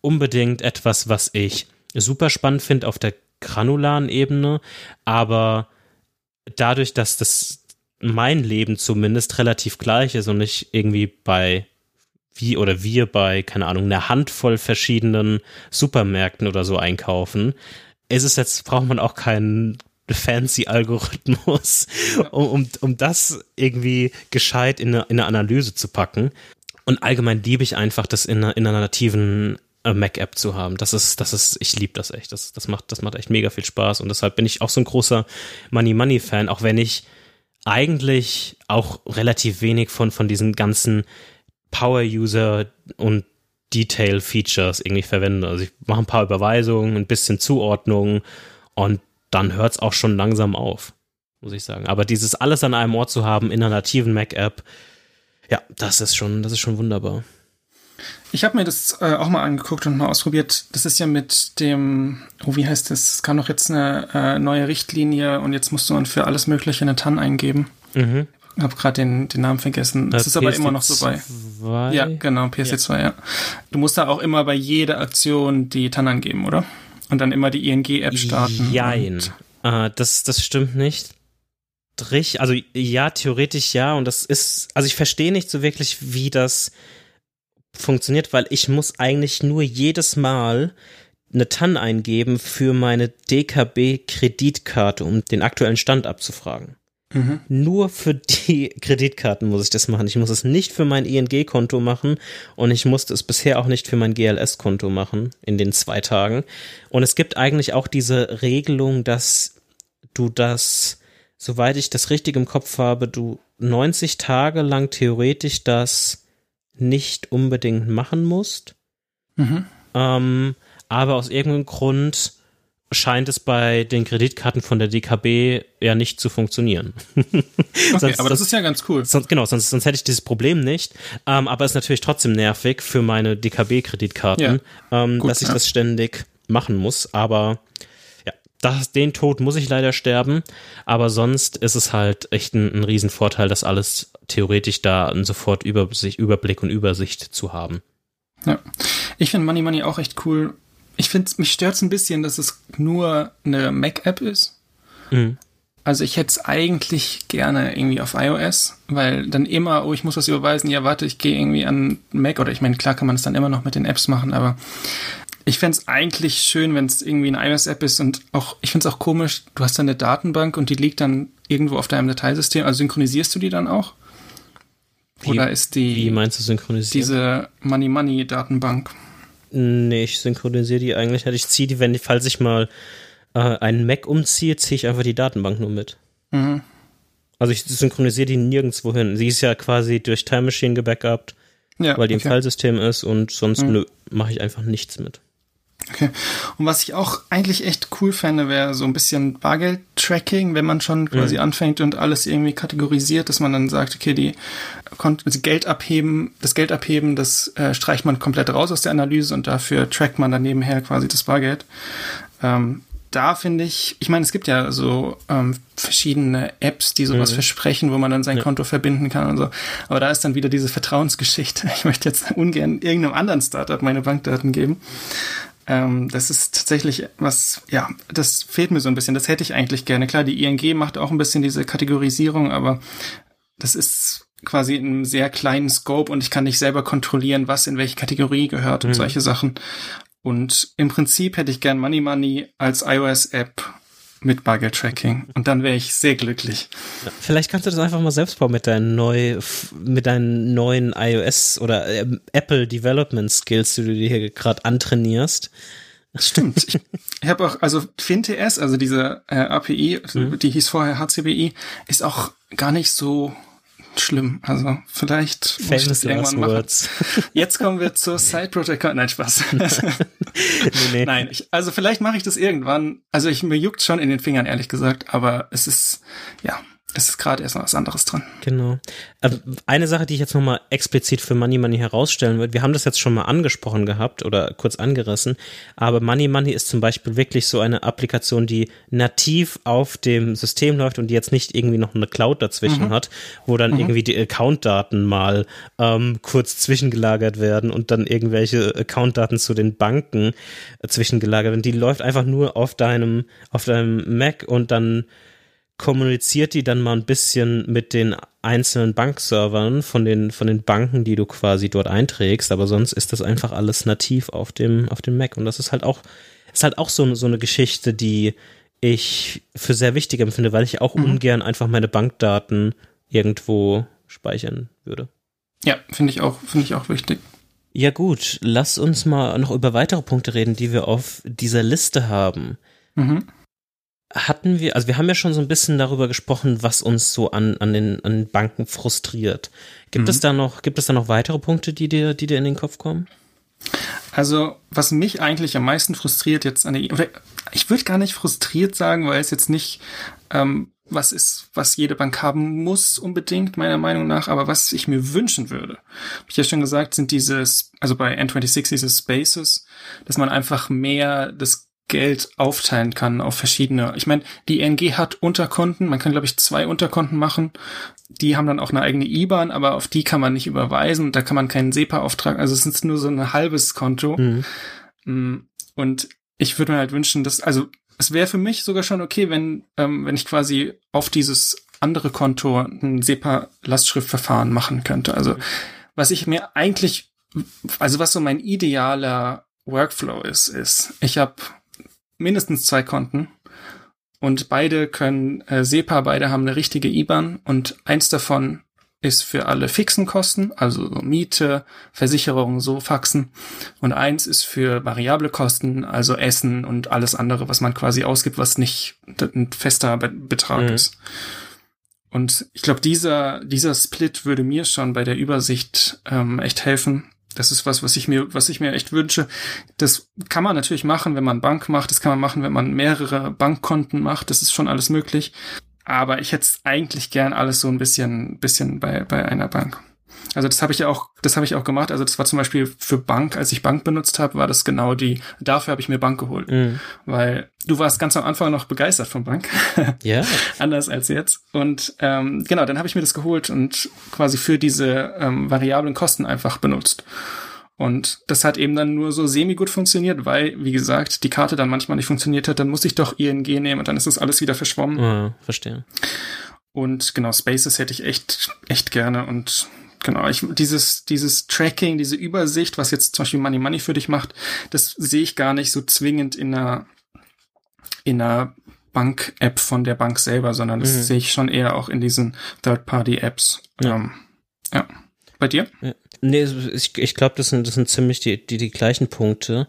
unbedingt etwas, was ich super spannend finde auf der granularen Ebene, aber dadurch, dass das mein Leben zumindest relativ gleich ist und ich irgendwie bei wie oder wir bei, keine Ahnung, einer Handvoll verschiedenen Supermärkten oder so einkaufen, ist es jetzt, braucht man auch keinen fancy Algorithmus, um, um, um das irgendwie gescheit in eine, in eine Analyse zu packen. Und allgemein liebe ich einfach, das in einer, in einer nativen äh, Mac-App zu haben. Das ist, das ist, ich liebe das echt. Das, das macht, das macht echt mega viel Spaß. Und deshalb bin ich auch so ein großer Money Money Fan, auch wenn ich eigentlich auch relativ wenig von, von diesen ganzen Power-User und Detail-Features irgendwie verwende. Also ich mache ein paar Überweisungen, ein bisschen Zuordnung und dann hört es auch schon langsam auf, muss ich sagen. Aber dieses alles an einem Ort zu haben in einer nativen Mac-App, ja, das ist schon, das ist schon wunderbar. Ich habe mir das äh, auch mal angeguckt und mal ausprobiert. Das ist ja mit dem, oh, wie heißt das? Es kam doch jetzt eine äh, neue Richtlinie und jetzt musst du für alles Mögliche eine TAN eingeben. Mhm habe gerade den, den Namen vergessen. Das, das ist aber immer noch so bei. Ja, genau, PSD2, ja. ja. Du musst da auch immer bei jeder Aktion die TAN angeben, oder? Und dann immer die ING-App starten. Jein. Äh, das, das stimmt nicht. Also ja, theoretisch ja. Und das ist, also ich verstehe nicht so wirklich, wie das funktioniert, weil ich muss eigentlich nur jedes Mal eine TAN eingeben für meine DKB-Kreditkarte, um den aktuellen Stand abzufragen. Mhm. Nur für die Kreditkarten muss ich das machen. Ich muss es nicht für mein ING-Konto machen und ich musste es bisher auch nicht für mein GLS-Konto machen in den zwei Tagen. Und es gibt eigentlich auch diese Regelung, dass du das, soweit ich das richtig im Kopf habe, du 90 Tage lang theoretisch das nicht unbedingt machen musst. Mhm. Ähm, aber aus irgendeinem Grund scheint es bei den Kreditkarten von der DKB ja nicht zu funktionieren. okay, sonst, aber das ist ja ganz cool. Sonst, genau, sonst, sonst hätte ich dieses Problem nicht. Ähm, aber es ist natürlich trotzdem nervig für meine DKB-Kreditkarten, ja, ähm, dass ich ja. das ständig machen muss. Aber ja, das, den Tod muss ich leider sterben, aber sonst ist es halt echt ein, ein Riesenvorteil, das alles theoretisch da sofort Übersicht, Überblick und Übersicht zu haben. Ja, ich finde Money Money auch echt cool. Ich finde, mich stört es ein bisschen, dass es nur eine Mac-App ist. Mhm. Also ich hätte es eigentlich gerne irgendwie auf iOS, weil dann immer, oh, ich muss was überweisen, ja, warte, ich gehe irgendwie an Mac oder ich meine, klar kann man es dann immer noch mit den Apps machen, aber ich fände es eigentlich schön, wenn es irgendwie eine iOS-App ist und auch, ich finde es auch komisch, du hast dann eine Datenbank und die liegt dann irgendwo auf deinem Dateisystem. Also synchronisierst du die dann auch? Oder wie, ist die. Wie meinst du synchronisiert? Diese Money Money Datenbank. Nee, ich synchronisiere die eigentlich. Ich ziehe die, wenn, falls ich mal äh, einen Mac umziehe, ziehe ich einfach die Datenbank nur mit. Mhm. Also ich synchronisiere die nirgendwo hin. Sie ist ja quasi durch Time Machine gebackupt, ja, weil die okay. im Filesystem ist und sonst mhm. mache ich einfach nichts mit. Okay. Und was ich auch eigentlich echt cool fände, wäre so ein bisschen Bargeld-Tracking, wenn man schon quasi mhm. anfängt und alles irgendwie kategorisiert, dass man dann sagt, okay, die also Geld abheben, das Geld abheben, das äh, streicht man komplett raus aus der Analyse und dafür trackt man dann nebenher quasi das Bargeld. Ähm, da finde ich, ich meine, es gibt ja so ähm, verschiedene Apps, die sowas mhm. versprechen, wo man dann sein ja. Konto verbinden kann und so. Aber da ist dann wieder diese Vertrauensgeschichte. Ich möchte jetzt ungern irgendeinem anderen Startup meine Bankdaten geben. Ähm, das ist tatsächlich was, ja, das fehlt mir so ein bisschen. Das hätte ich eigentlich gerne. Klar, die ING macht auch ein bisschen diese Kategorisierung, aber das ist quasi in einem sehr kleinen Scope und ich kann nicht selber kontrollieren, was in welche Kategorie gehört und mhm. solche Sachen. Und im Prinzip hätte ich gern Money Money als iOS-App mit Bargeld-Tracking. Und dann wäre ich sehr glücklich. Vielleicht kannst du das einfach mal selbst bauen mit deinen, neu, mit deinen neuen iOS oder äh, Apple Development Skills, die du dir hier gerade antrainierst. Stimmt. ich ich habe auch, also FinTS, also diese äh, API, mhm. die hieß vorher HCBI, ist auch gar nicht so schlimm. Also vielleicht das irgendwann machen. Jetzt kommen wir zur Side Project. Nein, Spaß. nee, nee. Nein, ich, also vielleicht mache ich das irgendwann. Also ich mir juckt schon in den Fingern, ehrlich gesagt, aber es ist, ja, es ist gerade erst noch was anderes dran. Genau. Also eine Sache, die ich jetzt nochmal explizit für Money Money herausstellen würde, wir haben das jetzt schon mal angesprochen gehabt oder kurz angerissen, aber Money Money ist zum Beispiel wirklich so eine Applikation, die nativ auf dem System läuft und die jetzt nicht irgendwie noch eine Cloud dazwischen mhm. hat, wo dann mhm. irgendwie die Accountdaten mal ähm, kurz zwischengelagert werden und dann irgendwelche Accountdaten zu den Banken äh, zwischengelagert werden. Die läuft einfach nur auf deinem, auf deinem Mac und dann kommuniziert die dann mal ein bisschen mit den einzelnen Bankservern von den, von den Banken, die du quasi dort einträgst, aber sonst ist das einfach alles nativ auf dem, auf dem Mac. Und das ist halt auch, ist halt auch so, so eine Geschichte, die ich für sehr wichtig empfinde, weil ich auch mhm. ungern einfach meine Bankdaten irgendwo speichern würde. Ja, finde ich auch, finde ich auch wichtig. Ja gut, lass uns mal noch über weitere Punkte reden, die wir auf dieser Liste haben. Mhm hatten wir, also wir haben ja schon so ein bisschen darüber gesprochen, was uns so an, an den an Banken frustriert. Gibt mhm. es da noch, gibt es da noch weitere Punkte, die dir, die dir in den Kopf kommen? Also, was mich eigentlich am meisten frustriert jetzt an der, oder ich würde gar nicht frustriert sagen, weil es jetzt nicht ähm, was ist, was jede Bank haben muss unbedingt, meiner Meinung nach, aber was ich mir wünschen würde, habe ich ja schon gesagt, sind dieses, also bei N26 diese Spaces, dass man einfach mehr das Geld aufteilen kann auf verschiedene. Ich meine, die ING hat Unterkonten, man kann glaube ich zwei Unterkonten machen. Die haben dann auch eine eigene IBAN, aber auf die kann man nicht überweisen, da kann man keinen SEPA auftragen. Also es ist nur so ein halbes Konto. Mhm. Mm, und ich würde mir halt wünschen, dass also es wäre für mich sogar schon okay, wenn ähm, wenn ich quasi auf dieses andere Konto ein SEPA-Lastschriftverfahren machen könnte. Also was ich mir eigentlich, also was so mein idealer Workflow ist, ist, ich habe mindestens zwei Konten und beide können äh, SEPA, beide haben eine richtige IBAN und eins davon ist für alle fixen Kosten, also so Miete, Versicherung, so Faxen. Und eins ist für variable Kosten, also Essen und alles andere, was man quasi ausgibt, was nicht ein fester Betrag mhm. ist. Und ich glaube, dieser, dieser Split würde mir schon bei der Übersicht ähm, echt helfen, das ist was, was ich mir, was ich mir echt wünsche. Das kann man natürlich machen, wenn man Bank macht. Das kann man machen, wenn man mehrere Bankkonten macht. Das ist schon alles möglich. Aber ich hätte es eigentlich gern alles so ein bisschen, bisschen bei, bei einer Bank. Also das habe ich ja auch, das habe ich auch gemacht. Also das war zum Beispiel für Bank, als ich Bank benutzt habe, war das genau die. Dafür habe ich mir Bank geholt, mhm. weil du warst ganz am Anfang noch begeistert von Bank. Ja. Anders als jetzt. Und ähm, genau, dann habe ich mir das geholt und quasi für diese ähm, variablen Kosten einfach benutzt. Und das hat eben dann nur so semi gut funktioniert, weil, wie gesagt, die Karte dann manchmal nicht funktioniert hat. Dann muss ich doch ING nehmen und dann ist das alles wieder verschwommen. Ja, verstehe. Und genau, Spaces hätte ich echt, echt gerne. Und genau, ich, dieses, dieses Tracking, diese Übersicht, was jetzt zum Beispiel Money Money für dich macht, das sehe ich gar nicht so zwingend in einer, in einer Bank-App von der Bank selber, sondern das mhm. sehe ich schon eher auch in diesen Third-Party-Apps. Ja. Ähm, ja. Bei dir? Nee, ich, ich glaube, das sind, das sind ziemlich die, die, die gleichen Punkte.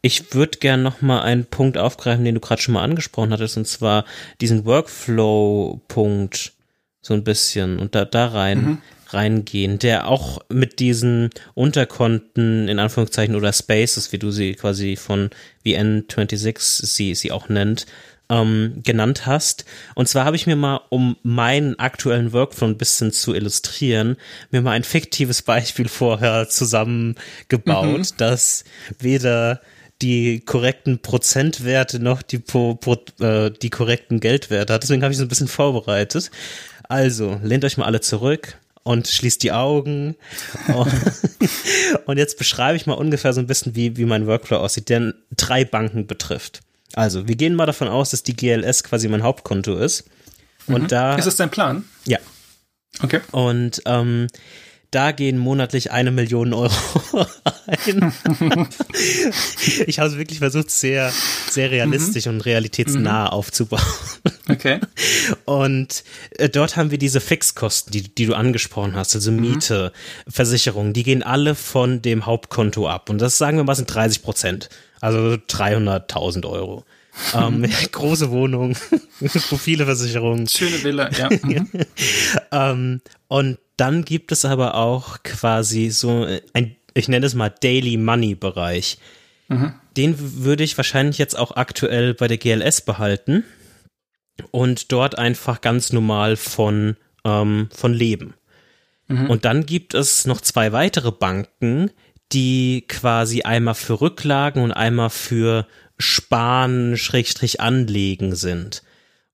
Ich würde gern noch mal einen Punkt aufgreifen, den du gerade schon mal angesprochen hattest, und zwar diesen Workflow-Punkt so ein bisschen und da, da rein, mhm. Reingehen, der auch mit diesen Unterkonten in Anführungszeichen oder Spaces, wie du sie quasi von VN26 sie, sie auch nennt, ähm, genannt hast. Und zwar habe ich mir mal, um meinen aktuellen Workflow ein bisschen zu illustrieren, mir mal ein fiktives Beispiel vorher zusammengebaut, mhm. das weder die korrekten Prozentwerte noch die, pro, pro, äh, die korrekten Geldwerte hat. Deswegen habe ich so ein bisschen vorbereitet. Also, lehnt euch mal alle zurück und schließt die Augen. und jetzt beschreibe ich mal ungefähr so ein bisschen, wie, wie mein Workflow aussieht, der drei Banken betrifft. Also, wir gehen mal davon aus, dass die GLS quasi mein Hauptkonto ist. Und mhm. da. Ist das dein Plan? Ja. Okay. Und ähm, da gehen monatlich eine Million Euro ein. ich habe es wirklich versucht, sehr, sehr realistisch mhm. und realitätsnah mhm. aufzubauen. Okay. Und äh, dort haben wir diese Fixkosten, die, die du angesprochen hast, also mhm. Miete, mhm. Versicherung, die gehen alle von dem Hauptkonto ab. Und das sagen wir mal sind 30 Prozent. Also 300.000 Euro. Ähm, große Wohnung, viele Versicherungen. Schöne Villa, ja. ähm, und dann gibt es aber auch quasi so ein, ich nenne es mal Daily Money Bereich. Mhm. Den würde ich wahrscheinlich jetzt auch aktuell bei der GLS behalten und dort einfach ganz normal von, ähm, von leben. Mhm. Und dann gibt es noch zwei weitere Banken, die quasi einmal für Rücklagen und einmal für Sparen, Schrägstrich anlegen sind.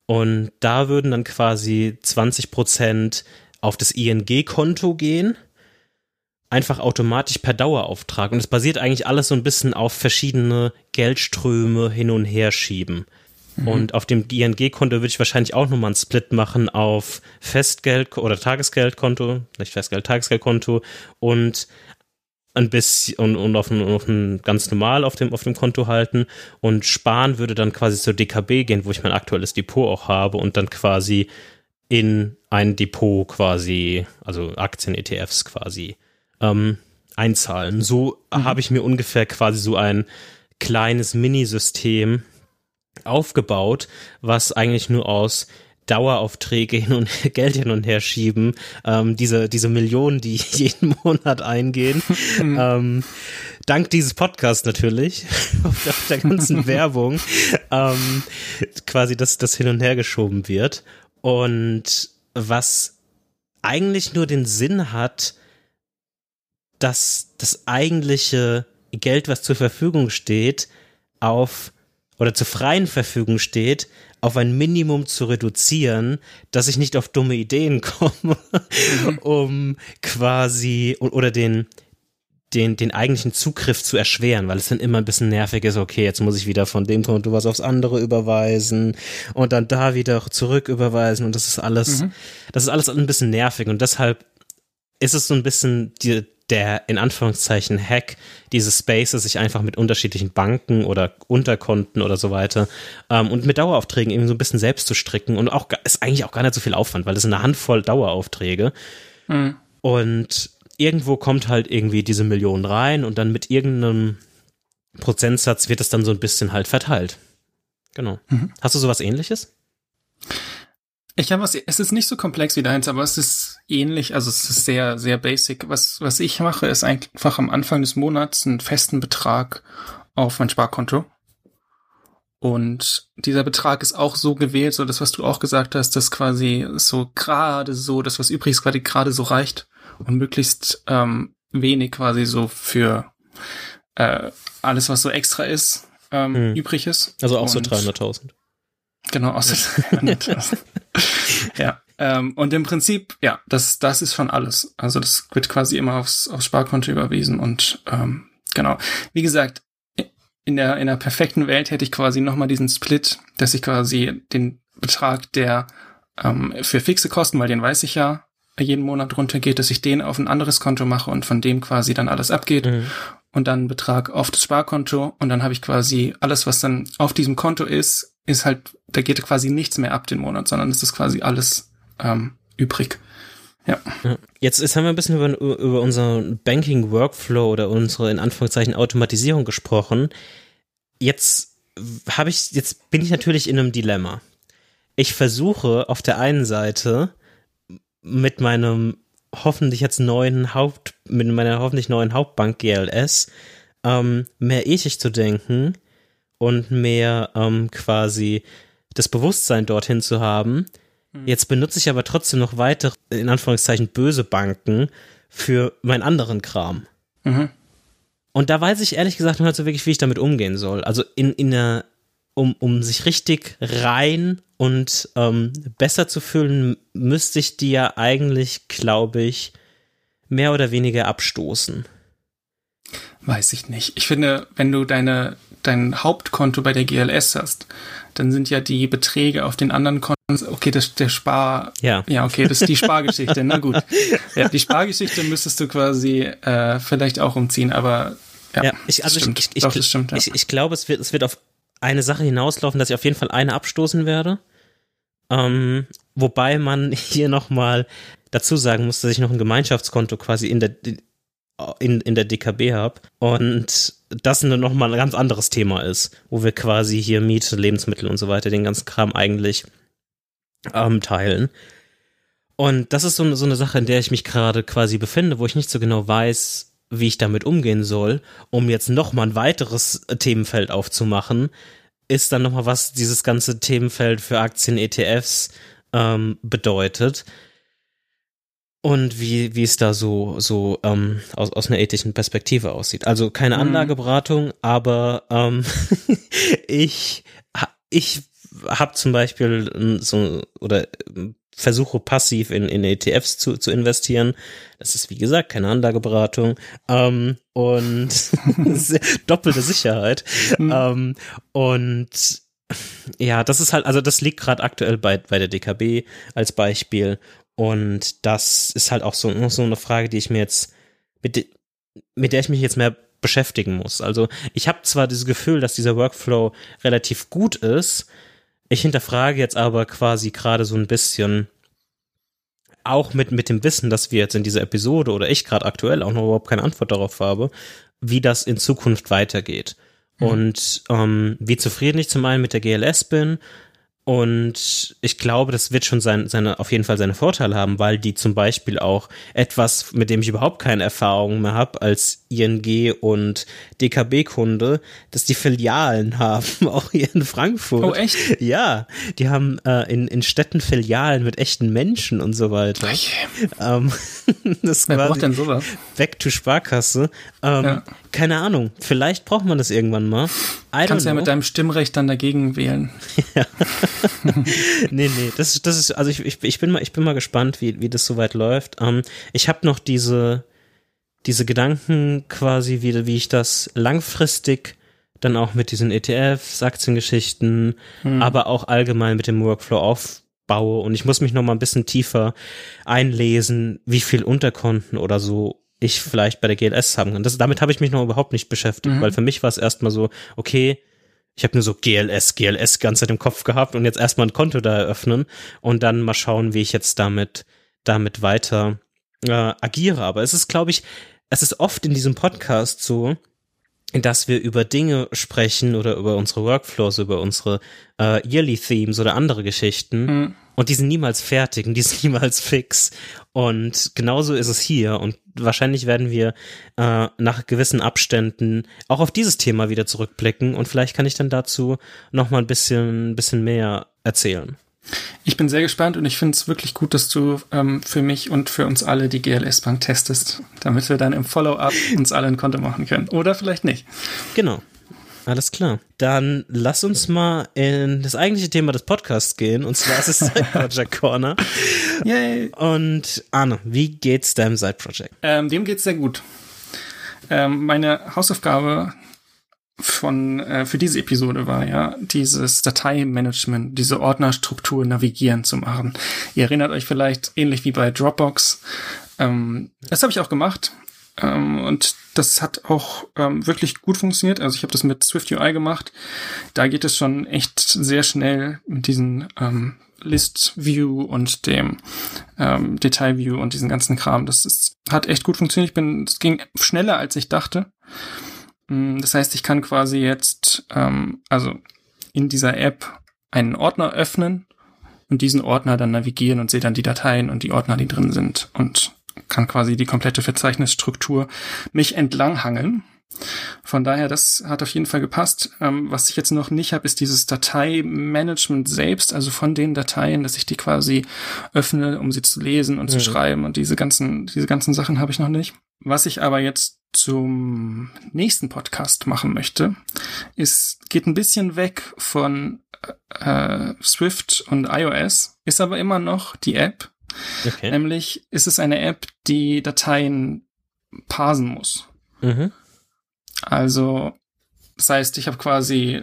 Und da würden dann quasi 20 Prozent auf das ING-Konto gehen, einfach automatisch per Dauerauftrag. Und es basiert eigentlich alles so ein bisschen auf verschiedene Geldströme hin und her schieben. Mhm. Und auf dem ING-Konto würde ich wahrscheinlich auch nochmal einen Split machen auf Festgeld oder Tagesgeldkonto, nicht Festgeld, Tagesgeldkonto und ein bisschen und, und auf, ein, auf ein ganz normal auf dem, auf dem Konto halten und sparen würde dann quasi zur DKB gehen, wo ich mein aktuelles Depot auch habe und dann quasi in ein Depot quasi, also Aktien-ETFs quasi, ähm, einzahlen. So mhm. habe ich mir ungefähr quasi so ein kleines Minisystem aufgebaut, was eigentlich nur aus Daueraufträge hin und Geld hin und her schieben, ähm, diese, diese Millionen, die jeden Monat eingehen. Mhm. ähm, dank dieses Podcasts natürlich, auf der, ganzen Werbung, ähm, quasi das, das hin und her geschoben wird. Und was eigentlich nur den Sinn hat, dass das eigentliche Geld, was zur Verfügung steht, auf oder zur freien Verfügung steht, auf ein Minimum zu reduzieren, dass ich nicht auf dumme Ideen komme, um quasi oder den den, den eigentlichen Zugriff zu erschweren, weil es dann immer ein bisschen nervig ist, okay, jetzt muss ich wieder von dem Konto was aufs andere überweisen und dann da wieder zurück überweisen und das ist alles, mhm. das ist alles ein bisschen nervig und deshalb ist es so ein bisschen die, der in Anführungszeichen Hack dieses Spaces sich einfach mit unterschiedlichen Banken oder Unterkonten oder so weiter ähm, und mit Daueraufträgen irgendwie so ein bisschen selbst zu stricken und auch ist eigentlich auch gar nicht so viel Aufwand, weil das ist eine Handvoll Daueraufträge mhm. und irgendwo kommt halt irgendwie diese Million rein und dann mit irgendeinem Prozentsatz wird es dann so ein bisschen halt verteilt. Genau. Mhm. Hast du sowas ähnliches? Ich habe was, es ist nicht so komplex wie deins, aber es ist ähnlich, also es ist sehr, sehr basic. Was, was ich mache, ist einfach am Anfang des Monats einen festen Betrag auf mein Sparkonto. Und dieser Betrag ist auch so gewählt, so das, was du auch gesagt hast, dass quasi so gerade so, das, was übrig ist, quasi gerade so reicht, und möglichst ähm, wenig quasi so für äh, alles, was so extra ist, ähm, hm. übrig ist. Also auch und, so 300.000. Genau, 300.000. ja. Ähm, und im Prinzip, ja, das, das ist schon alles. Also das wird quasi immer aufs, aufs Sparkonto überwiesen und ähm, genau. Wie gesagt, in der, in der perfekten Welt hätte ich quasi nochmal diesen Split, dass ich quasi den Betrag, der ähm, für fixe Kosten, weil den weiß ich ja, jeden Monat runtergeht, dass ich den auf ein anderes Konto mache und von dem quasi dann alles abgeht mhm. und dann Betrag auf das Sparkonto und dann habe ich quasi alles, was dann auf diesem Konto ist, ist halt, da geht quasi nichts mehr ab den Monat, sondern es ist quasi alles ähm, übrig. Ja. Jetzt, jetzt haben wir ein bisschen über, über unseren Banking Workflow oder unsere in Anführungszeichen Automatisierung gesprochen. Jetzt habe ich, jetzt bin ich natürlich in einem Dilemma. Ich versuche auf der einen Seite mit meinem hoffentlich jetzt neuen Haupt, mit meiner hoffentlich neuen Hauptbank GLS ähm, mehr ethisch zu denken und mehr ähm, quasi das Bewusstsein dorthin zu haben, Mhm. Jetzt benutze ich aber trotzdem noch weitere, in Anführungszeichen, böse Banken für meinen anderen Kram. Mhm. Und da weiß ich ehrlich gesagt noch nicht so wirklich, wie ich damit umgehen soll. Also in, in der, um, um sich richtig rein und ähm, besser zu fühlen, müsste ich die ja eigentlich, glaube ich, mehr oder weniger abstoßen. Weiß ich nicht. Ich finde, wenn du deine, dein Hauptkonto bei der GLS hast, dann sind ja die Beträge auf den anderen Konten, okay, das, der Spar, ja, ja, okay, das ist die Spargeschichte, na gut. Ja, die Spargeschichte müsstest du quasi äh, vielleicht auch umziehen, aber ja, ja ich, also ich, ich, ich, Doch, stimmt, ja. ich, ich glaube, es wird, es wird auf eine Sache hinauslaufen, dass ich auf jeden Fall eine abstoßen werde. Ähm, wobei man hier nochmal dazu sagen muss, dass ich noch ein Gemeinschaftskonto quasi in der in, in der DKB habe und das noch mal ein ganz anderes Thema ist, wo wir quasi hier Miete, Lebensmittel und so weiter, den ganzen Kram eigentlich ähm, teilen. Und das ist so, so eine Sache, in der ich mich gerade quasi befinde, wo ich nicht so genau weiß, wie ich damit umgehen soll, um jetzt noch mal ein weiteres Themenfeld aufzumachen, ist dann noch mal was dieses ganze Themenfeld für Aktien, ETFs ähm, bedeutet und wie, wie es da so, so ähm, aus, aus einer ethischen Perspektive aussieht. Also keine mhm. Anlageberatung, aber ähm, ich, ich habe zum Beispiel so oder versuche passiv in, in ETFs zu, zu investieren. Das ist wie gesagt keine Anlageberatung ähm, und doppelte Sicherheit. Mhm. Ähm, und ja, das ist halt, also das liegt gerade aktuell bei, bei der DKB als Beispiel und das ist halt auch so, so eine Frage, die ich mir jetzt, mit, mit der ich mich jetzt mehr beschäftigen muss. Also ich habe zwar dieses Gefühl, dass dieser Workflow relativ gut ist, ich hinterfrage jetzt aber quasi gerade so ein bisschen, auch mit, mit dem Wissen, dass wir jetzt in dieser Episode oder ich gerade aktuell auch noch überhaupt keine Antwort darauf habe, wie das in Zukunft weitergeht. Mhm. Und ähm, wie zufrieden ich zum einen mit der GLS bin und ich glaube, das wird schon sein, seine, auf jeden Fall seine Vorteile haben, weil die zum Beispiel auch etwas, mit dem ich überhaupt keine Erfahrung mehr habe, als ING und DKB-Kunde, dass die Filialen haben, auch hier in Frankfurt. Oh, echt? Ja, die haben äh, in, in Städten Filialen mit echten Menschen und so weiter. Ähm, das Wer braucht denn sowas? Back to Sparkasse. Ähm, ja. Keine Ahnung, vielleicht braucht man das irgendwann mal. I Kannst ja mit deinem Stimmrecht dann dagegen wählen. ja. nee, nee, das, das ist, also ich, ich, ich, bin mal, ich bin mal gespannt, wie, wie das soweit läuft. Ähm, ich habe noch diese, diese Gedanken quasi, wie, wie ich das langfristig dann auch mit diesen ETFs, Aktiengeschichten, hm. aber auch allgemein mit dem Workflow aufbaue. Und ich muss mich noch mal ein bisschen tiefer einlesen, wie viel Unterkonten oder so ich vielleicht bei der GLS haben kann. Das, damit habe ich mich noch überhaupt nicht beschäftigt, mhm. weil für mich war es erstmal so, okay, ich habe nur so GLS, GLS ganz Zeit im Kopf gehabt und jetzt erstmal ein Konto da eröffnen und dann mal schauen, wie ich jetzt damit, damit weiter äh, agiere. Aber es ist, glaube ich, es ist oft in diesem Podcast so, dass wir über Dinge sprechen oder über unsere Workflows, über unsere äh, Yearly Themes oder andere Geschichten. Mhm. Und die sind niemals fertig und die sind niemals fix. Und genauso ist es hier. Und wahrscheinlich werden wir äh, nach gewissen Abständen auch auf dieses Thema wieder zurückblicken. Und vielleicht kann ich dann dazu noch mal ein bisschen, bisschen mehr erzählen. Ich bin sehr gespannt und ich finde es wirklich gut, dass du ähm, für mich und für uns alle die GLS-Bank testest, damit wir dann im Follow-up uns alle ein Konto machen können. Oder vielleicht nicht. Genau. Alles klar. Dann lass uns mal in das eigentliche Thema des Podcasts gehen, und zwar ist es Side Project Corner. Yay. Und Arne, wie geht's deinem Side Project? Ähm, dem geht's sehr gut. Ähm, meine Hausaufgabe von äh, für diese Episode war ja dieses Dateimanagement, diese Ordnerstruktur navigieren zu machen. Ihr erinnert euch vielleicht ähnlich wie bei Dropbox. Ähm, das habe ich auch gemacht ähm, und das hat auch ähm, wirklich gut funktioniert. Also ich habe das mit Swift UI gemacht. Da geht es schon echt sehr schnell mit diesen ähm, List View und dem ähm, Detail View und diesen ganzen Kram. Das ist, hat echt gut funktioniert. Ich bin, es ging schneller als ich dachte. Mm, das heißt, ich kann quasi jetzt, ähm, also in dieser App einen Ordner öffnen und diesen Ordner dann navigieren und sehe dann die Dateien und die Ordner, die drin sind und kann quasi die komplette Verzeichnisstruktur mich entlanghangeln. Von daher, das hat auf jeden Fall gepasst. Ähm, was ich jetzt noch nicht habe, ist dieses Dateimanagement selbst, also von den Dateien, dass ich die quasi öffne, um sie zu lesen und mhm. zu schreiben und diese ganzen, diese ganzen Sachen habe ich noch nicht. Was ich aber jetzt zum nächsten Podcast machen möchte, ist, geht ein bisschen weg von äh, Swift und iOS, ist aber immer noch die App. Okay. Nämlich ist es eine App, die Dateien parsen muss. Mhm. Also, das heißt, ich habe quasi,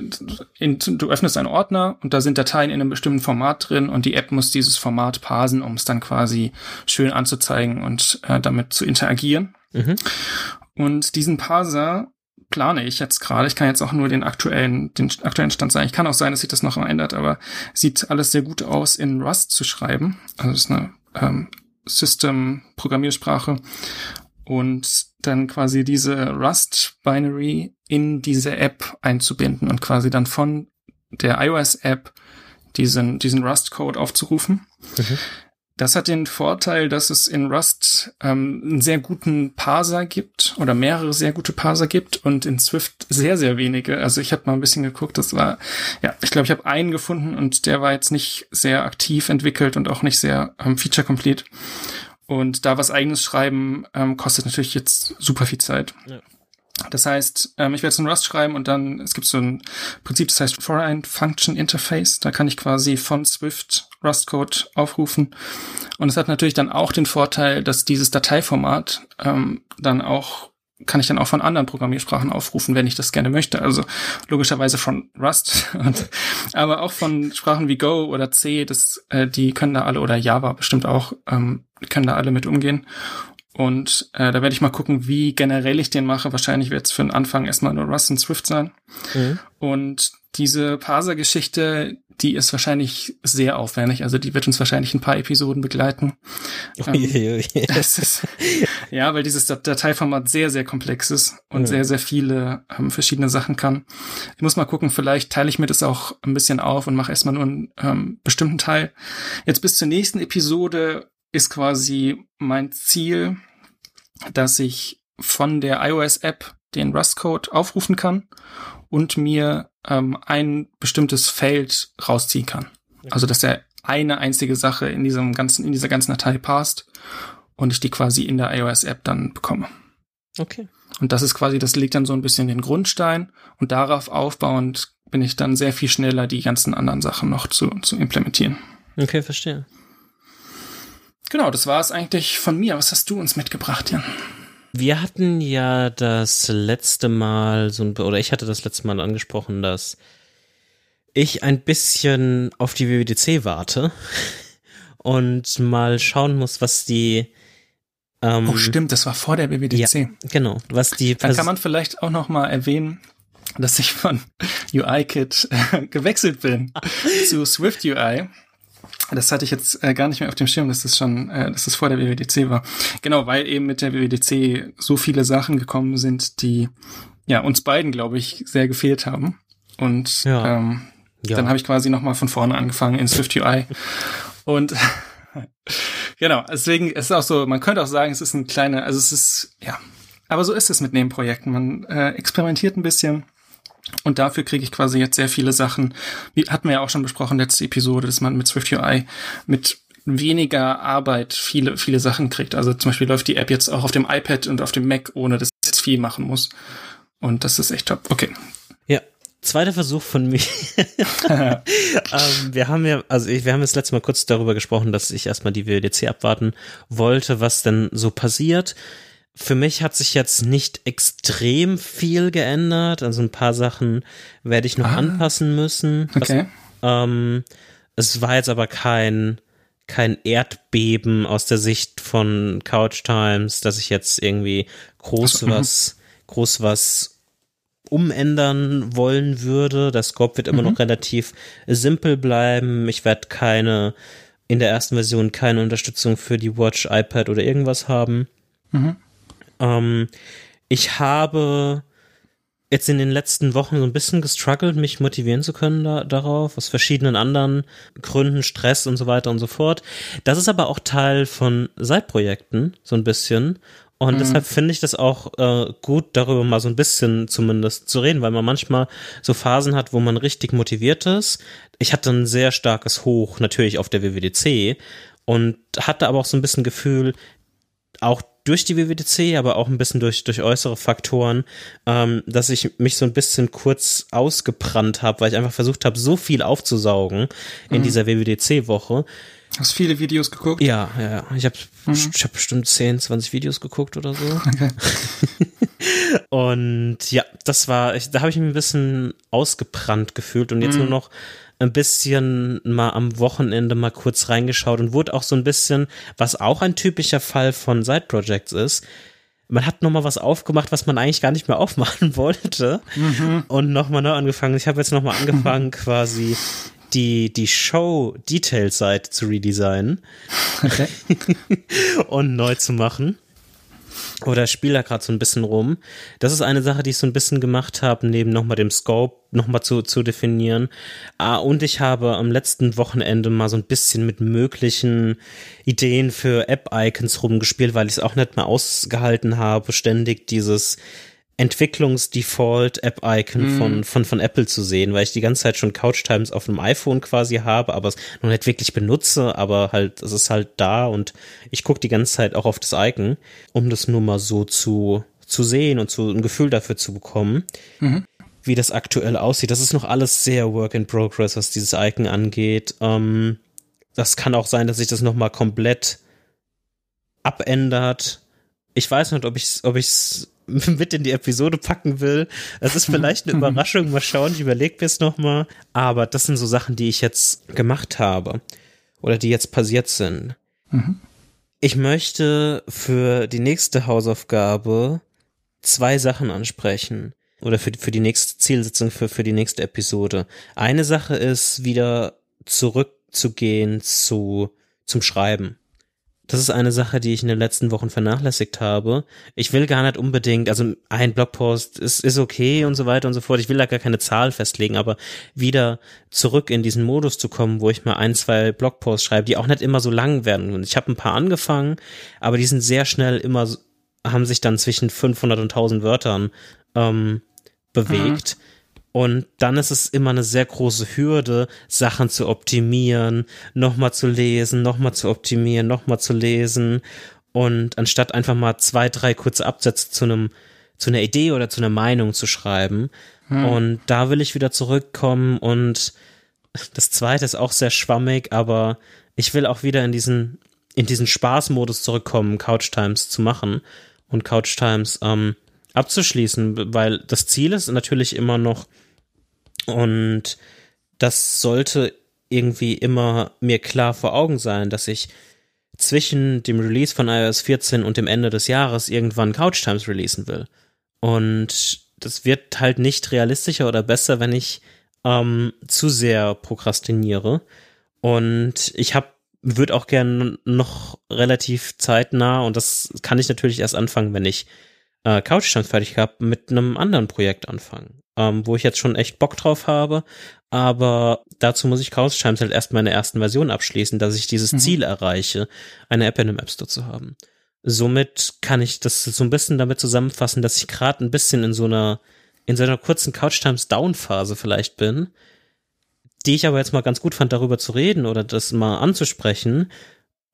in, du öffnest einen Ordner und da sind Dateien in einem bestimmten Format drin und die App muss dieses Format parsen, um es dann quasi schön anzuzeigen und äh, damit zu interagieren. Mhm. Und diesen Parser plane ich jetzt gerade. Ich kann jetzt auch nur den aktuellen, den aktuellen Stand sagen. Ich kann auch sein, dass sich das noch ändert, aber sieht alles sehr gut aus, in Rust zu schreiben. Also das ist eine ähm, System-Programmiersprache. Und dann quasi diese Rust-Binary in diese App einzubinden und quasi dann von der iOS-App diesen, diesen Rust-Code aufzurufen. Mhm. Das hat den Vorteil, dass es in Rust ähm, einen sehr guten Parser gibt oder mehrere sehr gute Parser gibt und in Swift sehr, sehr wenige. Also ich habe mal ein bisschen geguckt, das war, ja, ich glaube, ich habe einen gefunden und der war jetzt nicht sehr aktiv entwickelt und auch nicht sehr ähm, feature-complete. Und da was eigenes schreiben ähm, kostet natürlich jetzt super viel Zeit. Ja. Das heißt, ähm, ich werde es in Rust schreiben und dann, es gibt so ein Prinzip, das heißt Foreign Function Interface. Da kann ich quasi von Swift Rust-Code aufrufen. Und es hat natürlich dann auch den Vorteil, dass dieses Dateiformat ähm, dann auch kann ich dann auch von anderen Programmiersprachen aufrufen, wenn ich das gerne möchte. Also logischerweise von Rust, und, aber auch von Sprachen wie Go oder C, das, äh, die können da alle oder Java bestimmt auch, ähm, können da alle mit umgehen. Und äh, da werde ich mal gucken, wie generell ich den mache. Wahrscheinlich wird es für den Anfang erstmal nur Rust und Swift sein. Mhm. Und diese Parser-Geschichte, die ist wahrscheinlich sehr aufwendig. Also die wird uns wahrscheinlich ein paar Episoden begleiten. ähm, ist, ja, weil dieses Dateiformat sehr, sehr komplex ist und mhm. sehr, sehr viele ähm, verschiedene Sachen kann. Ich muss mal gucken, vielleicht teile ich mir das auch ein bisschen auf und mache erstmal nur einen ähm, bestimmten Teil. Jetzt bis zur nächsten Episode ist quasi mein Ziel, dass ich von der iOS-App den Rust-Code aufrufen kann und mir ähm, ein bestimmtes Feld rausziehen kann. Also dass er eine einzige Sache in diesem ganzen, in dieser ganzen Datei passt und ich die quasi in der iOS-App dann bekomme. Okay. Und das ist quasi, das legt dann so ein bisschen den Grundstein und darauf aufbauend bin ich dann sehr viel schneller, die ganzen anderen Sachen noch zu, zu implementieren. Okay, verstehe. Genau, das war es eigentlich von mir. Was hast du uns mitgebracht, Jan? Wir hatten ja das letzte Mal so ein, oder ich hatte das letzte Mal angesprochen, dass ich ein bisschen auf die WWDC warte und mal schauen muss, was die ähm, Oh stimmt, das war vor der WWDC. Ja, genau, was die Dann kann man vielleicht auch noch mal erwähnen, dass ich von UIKit äh, gewechselt bin zu Swift UI. Das hatte ich jetzt äh, gar nicht mehr auf dem Schirm, dass das schon, äh, dass das vor der WWDC war. Genau, weil eben mit der WWDC so viele Sachen gekommen sind, die ja uns beiden, glaube ich, sehr gefehlt haben. Und ja. Ähm, ja. dann habe ich quasi nochmal von vorne angefangen in Swift UI. Und genau, deswegen ist es auch so, man könnte auch sagen, es ist ein kleiner, also es ist, ja, aber so ist es mit Nebenprojekten. Man äh, experimentiert ein bisschen Und dafür kriege ich quasi jetzt sehr viele Sachen. Wie hatten wir ja auch schon besprochen, letzte Episode, dass man mit SwiftUI mit weniger Arbeit viele, viele Sachen kriegt. Also zum Beispiel läuft die App jetzt auch auf dem iPad und auf dem Mac, ohne dass es viel machen muss. Und das ist echt top. Okay. Ja. Zweiter Versuch von mir. ähm, wir haben ja, also ich, wir haben jetzt letztes Mal kurz darüber gesprochen, dass ich erstmal die WWDC abwarten wollte, was denn so passiert. Für mich hat sich jetzt nicht extrem viel geändert. Also ein paar Sachen werde ich noch ah, anpassen müssen. Okay. Was, ähm, es war jetzt aber kein, kein Erdbeben aus der Sicht von Couch Times, dass ich jetzt irgendwie groß also, was, groß was umändern wollen würde. Der Scope wird immer mhm. noch relativ simpel bleiben. Ich werde keine, in der ersten Version keine Unterstützung für die Watch, iPad oder irgendwas haben. Mhm. Ähm, ich habe jetzt in den letzten Wochen so ein bisschen gestruggelt, mich motivieren zu können da, darauf, aus verschiedenen anderen Gründen, Stress und so weiter und so fort. Das ist aber auch Teil von Seitprojekten, so ein bisschen. Und mhm. deshalb finde ich das auch äh, gut, darüber mal so ein bisschen zumindest zu reden, weil man manchmal so Phasen hat, wo man richtig motiviert ist. Ich hatte ein sehr starkes Hoch natürlich auf der WWDC und hatte aber auch so ein bisschen Gefühl, auch durch die WWDC, aber auch ein bisschen durch, durch äußere Faktoren, ähm, dass ich mich so ein bisschen kurz ausgebrannt habe, weil ich einfach versucht habe, so viel aufzusaugen in mhm. dieser WWDC-Woche. Hast viele Videos geguckt? Ja, ja. Ich habe mhm. ich hab bestimmt 10, 20 Videos geguckt oder so. Okay. und ja, das war, ich, da habe ich mich ein bisschen ausgebrannt gefühlt und jetzt mhm. nur noch ein bisschen mal am Wochenende mal kurz reingeschaut und wurde auch so ein bisschen, was auch ein typischer Fall von Side Projects ist, man hat nochmal was aufgemacht, was man eigentlich gar nicht mehr aufmachen wollte mhm. und nochmal neu angefangen. Ich habe jetzt nochmal angefangen, quasi die, die Show-Detail-Seite zu redesignen okay. und neu zu machen oder spiele da gerade so ein bisschen rum. Das ist eine Sache, die ich so ein bisschen gemacht habe, neben nochmal dem Scope nochmal zu, zu definieren. Ah, und ich habe am letzten Wochenende mal so ein bisschen mit möglichen Ideen für App-Icons rumgespielt, weil ich es auch nicht mehr ausgehalten habe, ständig dieses Entwicklungsdefault-App-Icon mm. von, von, von Apple zu sehen, weil ich die ganze Zeit schon Couch Times auf dem iPhone quasi habe, aber es noch nicht wirklich benutze, aber halt, es ist halt da und ich gucke die ganze Zeit auch auf das Icon, um das nur mal so zu, zu sehen und zu, ein Gefühl dafür zu bekommen, mhm. wie das aktuell aussieht. Das ist noch alles sehr Work in Progress, was dieses Icon angeht. Ähm, das kann auch sein, dass sich das nochmal komplett abändert. Ich weiß nicht, ob ich ob ich's mit in die Episode packen will. Das ist vielleicht eine Überraschung. Mal schauen, ich überlege mir es nochmal. Aber das sind so Sachen, die ich jetzt gemacht habe oder die jetzt passiert sind. Mhm. Ich möchte für die nächste Hausaufgabe zwei Sachen ansprechen oder für, für die nächste Zielsitzung, für, für die nächste Episode. Eine Sache ist, wieder zurückzugehen zu, zum Schreiben das ist eine Sache, die ich in den letzten Wochen vernachlässigt habe. Ich will gar nicht unbedingt, also ein Blogpost ist, ist okay und so weiter und so fort. Ich will da gar keine Zahl festlegen, aber wieder zurück in diesen Modus zu kommen, wo ich mal ein, zwei Blogposts schreibe, die auch nicht immer so lang werden. Und ich habe ein paar angefangen, aber die sind sehr schnell immer, haben sich dann zwischen 500 und 1000 Wörtern ähm, bewegt. Mhm und dann ist es immer eine sehr große Hürde, Sachen zu optimieren, nochmal zu lesen, nochmal zu optimieren, nochmal zu lesen. Und anstatt einfach mal zwei, drei kurze Absätze zu einem, zu einer Idee oder zu einer Meinung zu schreiben. Hm. Und da will ich wieder zurückkommen und das zweite ist auch sehr schwammig, aber ich will auch wieder in diesen, in diesen Spaßmodus zurückkommen, Couch Times zu machen und Couch Times ähm, abzuschließen, weil das Ziel ist natürlich immer noch, und das sollte irgendwie immer mir klar vor Augen sein, dass ich zwischen dem Release von iOS 14 und dem Ende des Jahres irgendwann Couch Times releasen will. Und das wird halt nicht realistischer oder besser, wenn ich ähm, zu sehr prokrastiniere. Und ich habe würde auch gerne noch relativ zeitnah, und das kann ich natürlich erst anfangen, wenn ich äh, Couch Times fertig habe, mit einem anderen Projekt anfangen ähm, wo ich jetzt schon echt Bock drauf habe. Aber dazu muss ich Chaos Chimes halt erst meine ersten Version abschließen, dass ich dieses mhm. Ziel erreiche, eine App in einem App Store zu haben. Somit kann ich das so ein bisschen damit zusammenfassen, dass ich gerade ein bisschen in so einer in so einer kurzen Couch Times Down Phase vielleicht bin, die ich aber jetzt mal ganz gut fand, darüber zu reden oder das mal anzusprechen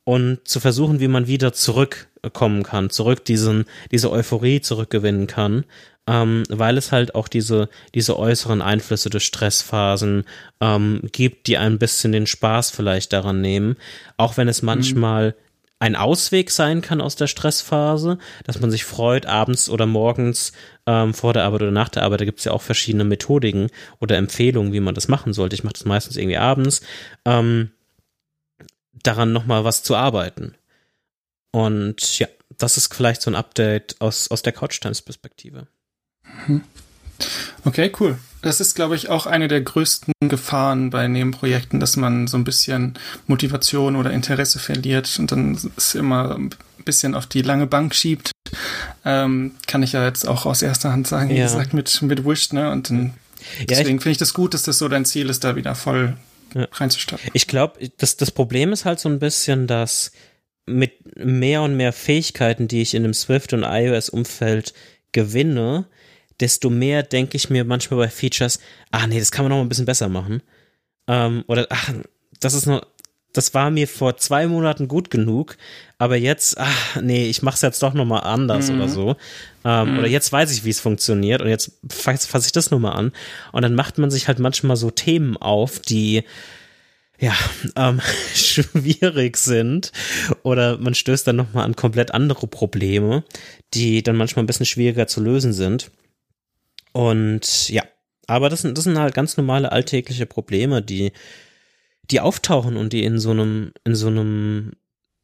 und zu versuchen, wie man wieder zurückkommen kann, zurück diesen, diese Euphorie zurückgewinnen kann, ähm, weil es halt auch diese, diese äußeren Einflüsse durch Stressphasen ähm, gibt, die ein bisschen den Spaß vielleicht daran nehmen, auch wenn es mhm. manchmal mhm ein Ausweg sein kann aus der Stressphase, dass man sich freut, abends oder morgens ähm, vor der Arbeit oder nach der Arbeit, da gibt es ja auch verschiedene Methodiken oder Empfehlungen, wie man das machen sollte. Ich mache das meistens irgendwie abends, ähm, daran nochmal was zu arbeiten. Und ja, das ist vielleicht so ein Update aus, aus der Couch Times Perspektive. Mhm. Okay, cool. Das ist, glaube ich, auch eine der größten Gefahren bei Nebenprojekten, dass man so ein bisschen Motivation oder Interesse verliert und dann es immer ein bisschen auf die lange Bank schiebt. Ähm, kann ich ja jetzt auch aus erster Hand sagen, wie ja. gesagt, mit, mit Wish, ne? Und dann, deswegen finde ich das gut, dass das so dein Ziel ist, da wieder voll ja. reinzustarten. Ich glaube, das, das Problem ist halt so ein bisschen, dass mit mehr und mehr Fähigkeiten, die ich in dem Swift und iOS-Umfeld gewinne, desto mehr denke ich mir manchmal bei Features, ah nee, das kann man noch mal ein bisschen besser machen. Ähm, oder ach, das ist noch, das war mir vor zwei Monaten gut genug, aber jetzt, ach nee, ich mache es jetzt doch noch mal anders mhm. oder so. Ähm, mhm. Oder jetzt weiß ich, wie es funktioniert und jetzt fasse fass ich das noch mal an. Und dann macht man sich halt manchmal so Themen auf, die ja, ähm, schwierig sind oder man stößt dann nochmal an komplett andere Probleme, die dann manchmal ein bisschen schwieriger zu lösen sind. Und ja, aber das sind, das sind halt ganz normale alltägliche Probleme, die, die auftauchen und die in so einem, in so einem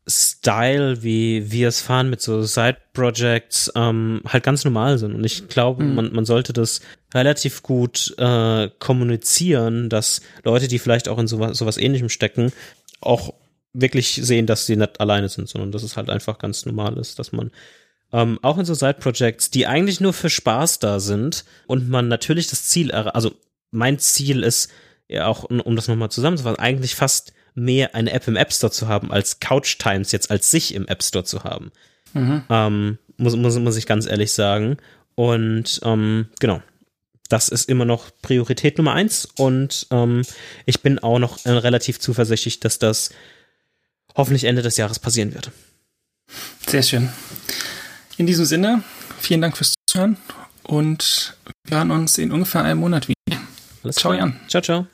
Style, wie wir es fahren mit so Side-Projects, ähm, halt ganz normal sind. Und ich glaube, mhm. man, man sollte das relativ gut äh, kommunizieren, dass Leute, die vielleicht auch in sowas, sowas ähnlichem stecken, auch wirklich sehen, dass sie nicht alleine sind, sondern dass es halt einfach ganz normal ist, dass man ähm, auch in so Side-Projects, die eigentlich nur für Spaß da sind und man natürlich das Ziel, also mein Ziel ist ja auch, um das nochmal zusammenzufassen, eigentlich fast mehr eine App im App Store zu haben, als Couch Times jetzt als sich im App Store zu haben. Mhm. Ähm, muss, muss, muss ich ganz ehrlich sagen. Und ähm, genau, das ist immer noch Priorität Nummer eins und ähm, ich bin auch noch äh, relativ zuversichtlich, dass das hoffentlich Ende des Jahres passieren wird. Sehr schön. In diesem Sinne, vielen Dank fürs Zuhören und wir hören uns in ungefähr einem Monat wieder. Alles ciao, Jan. Ciao, ciao.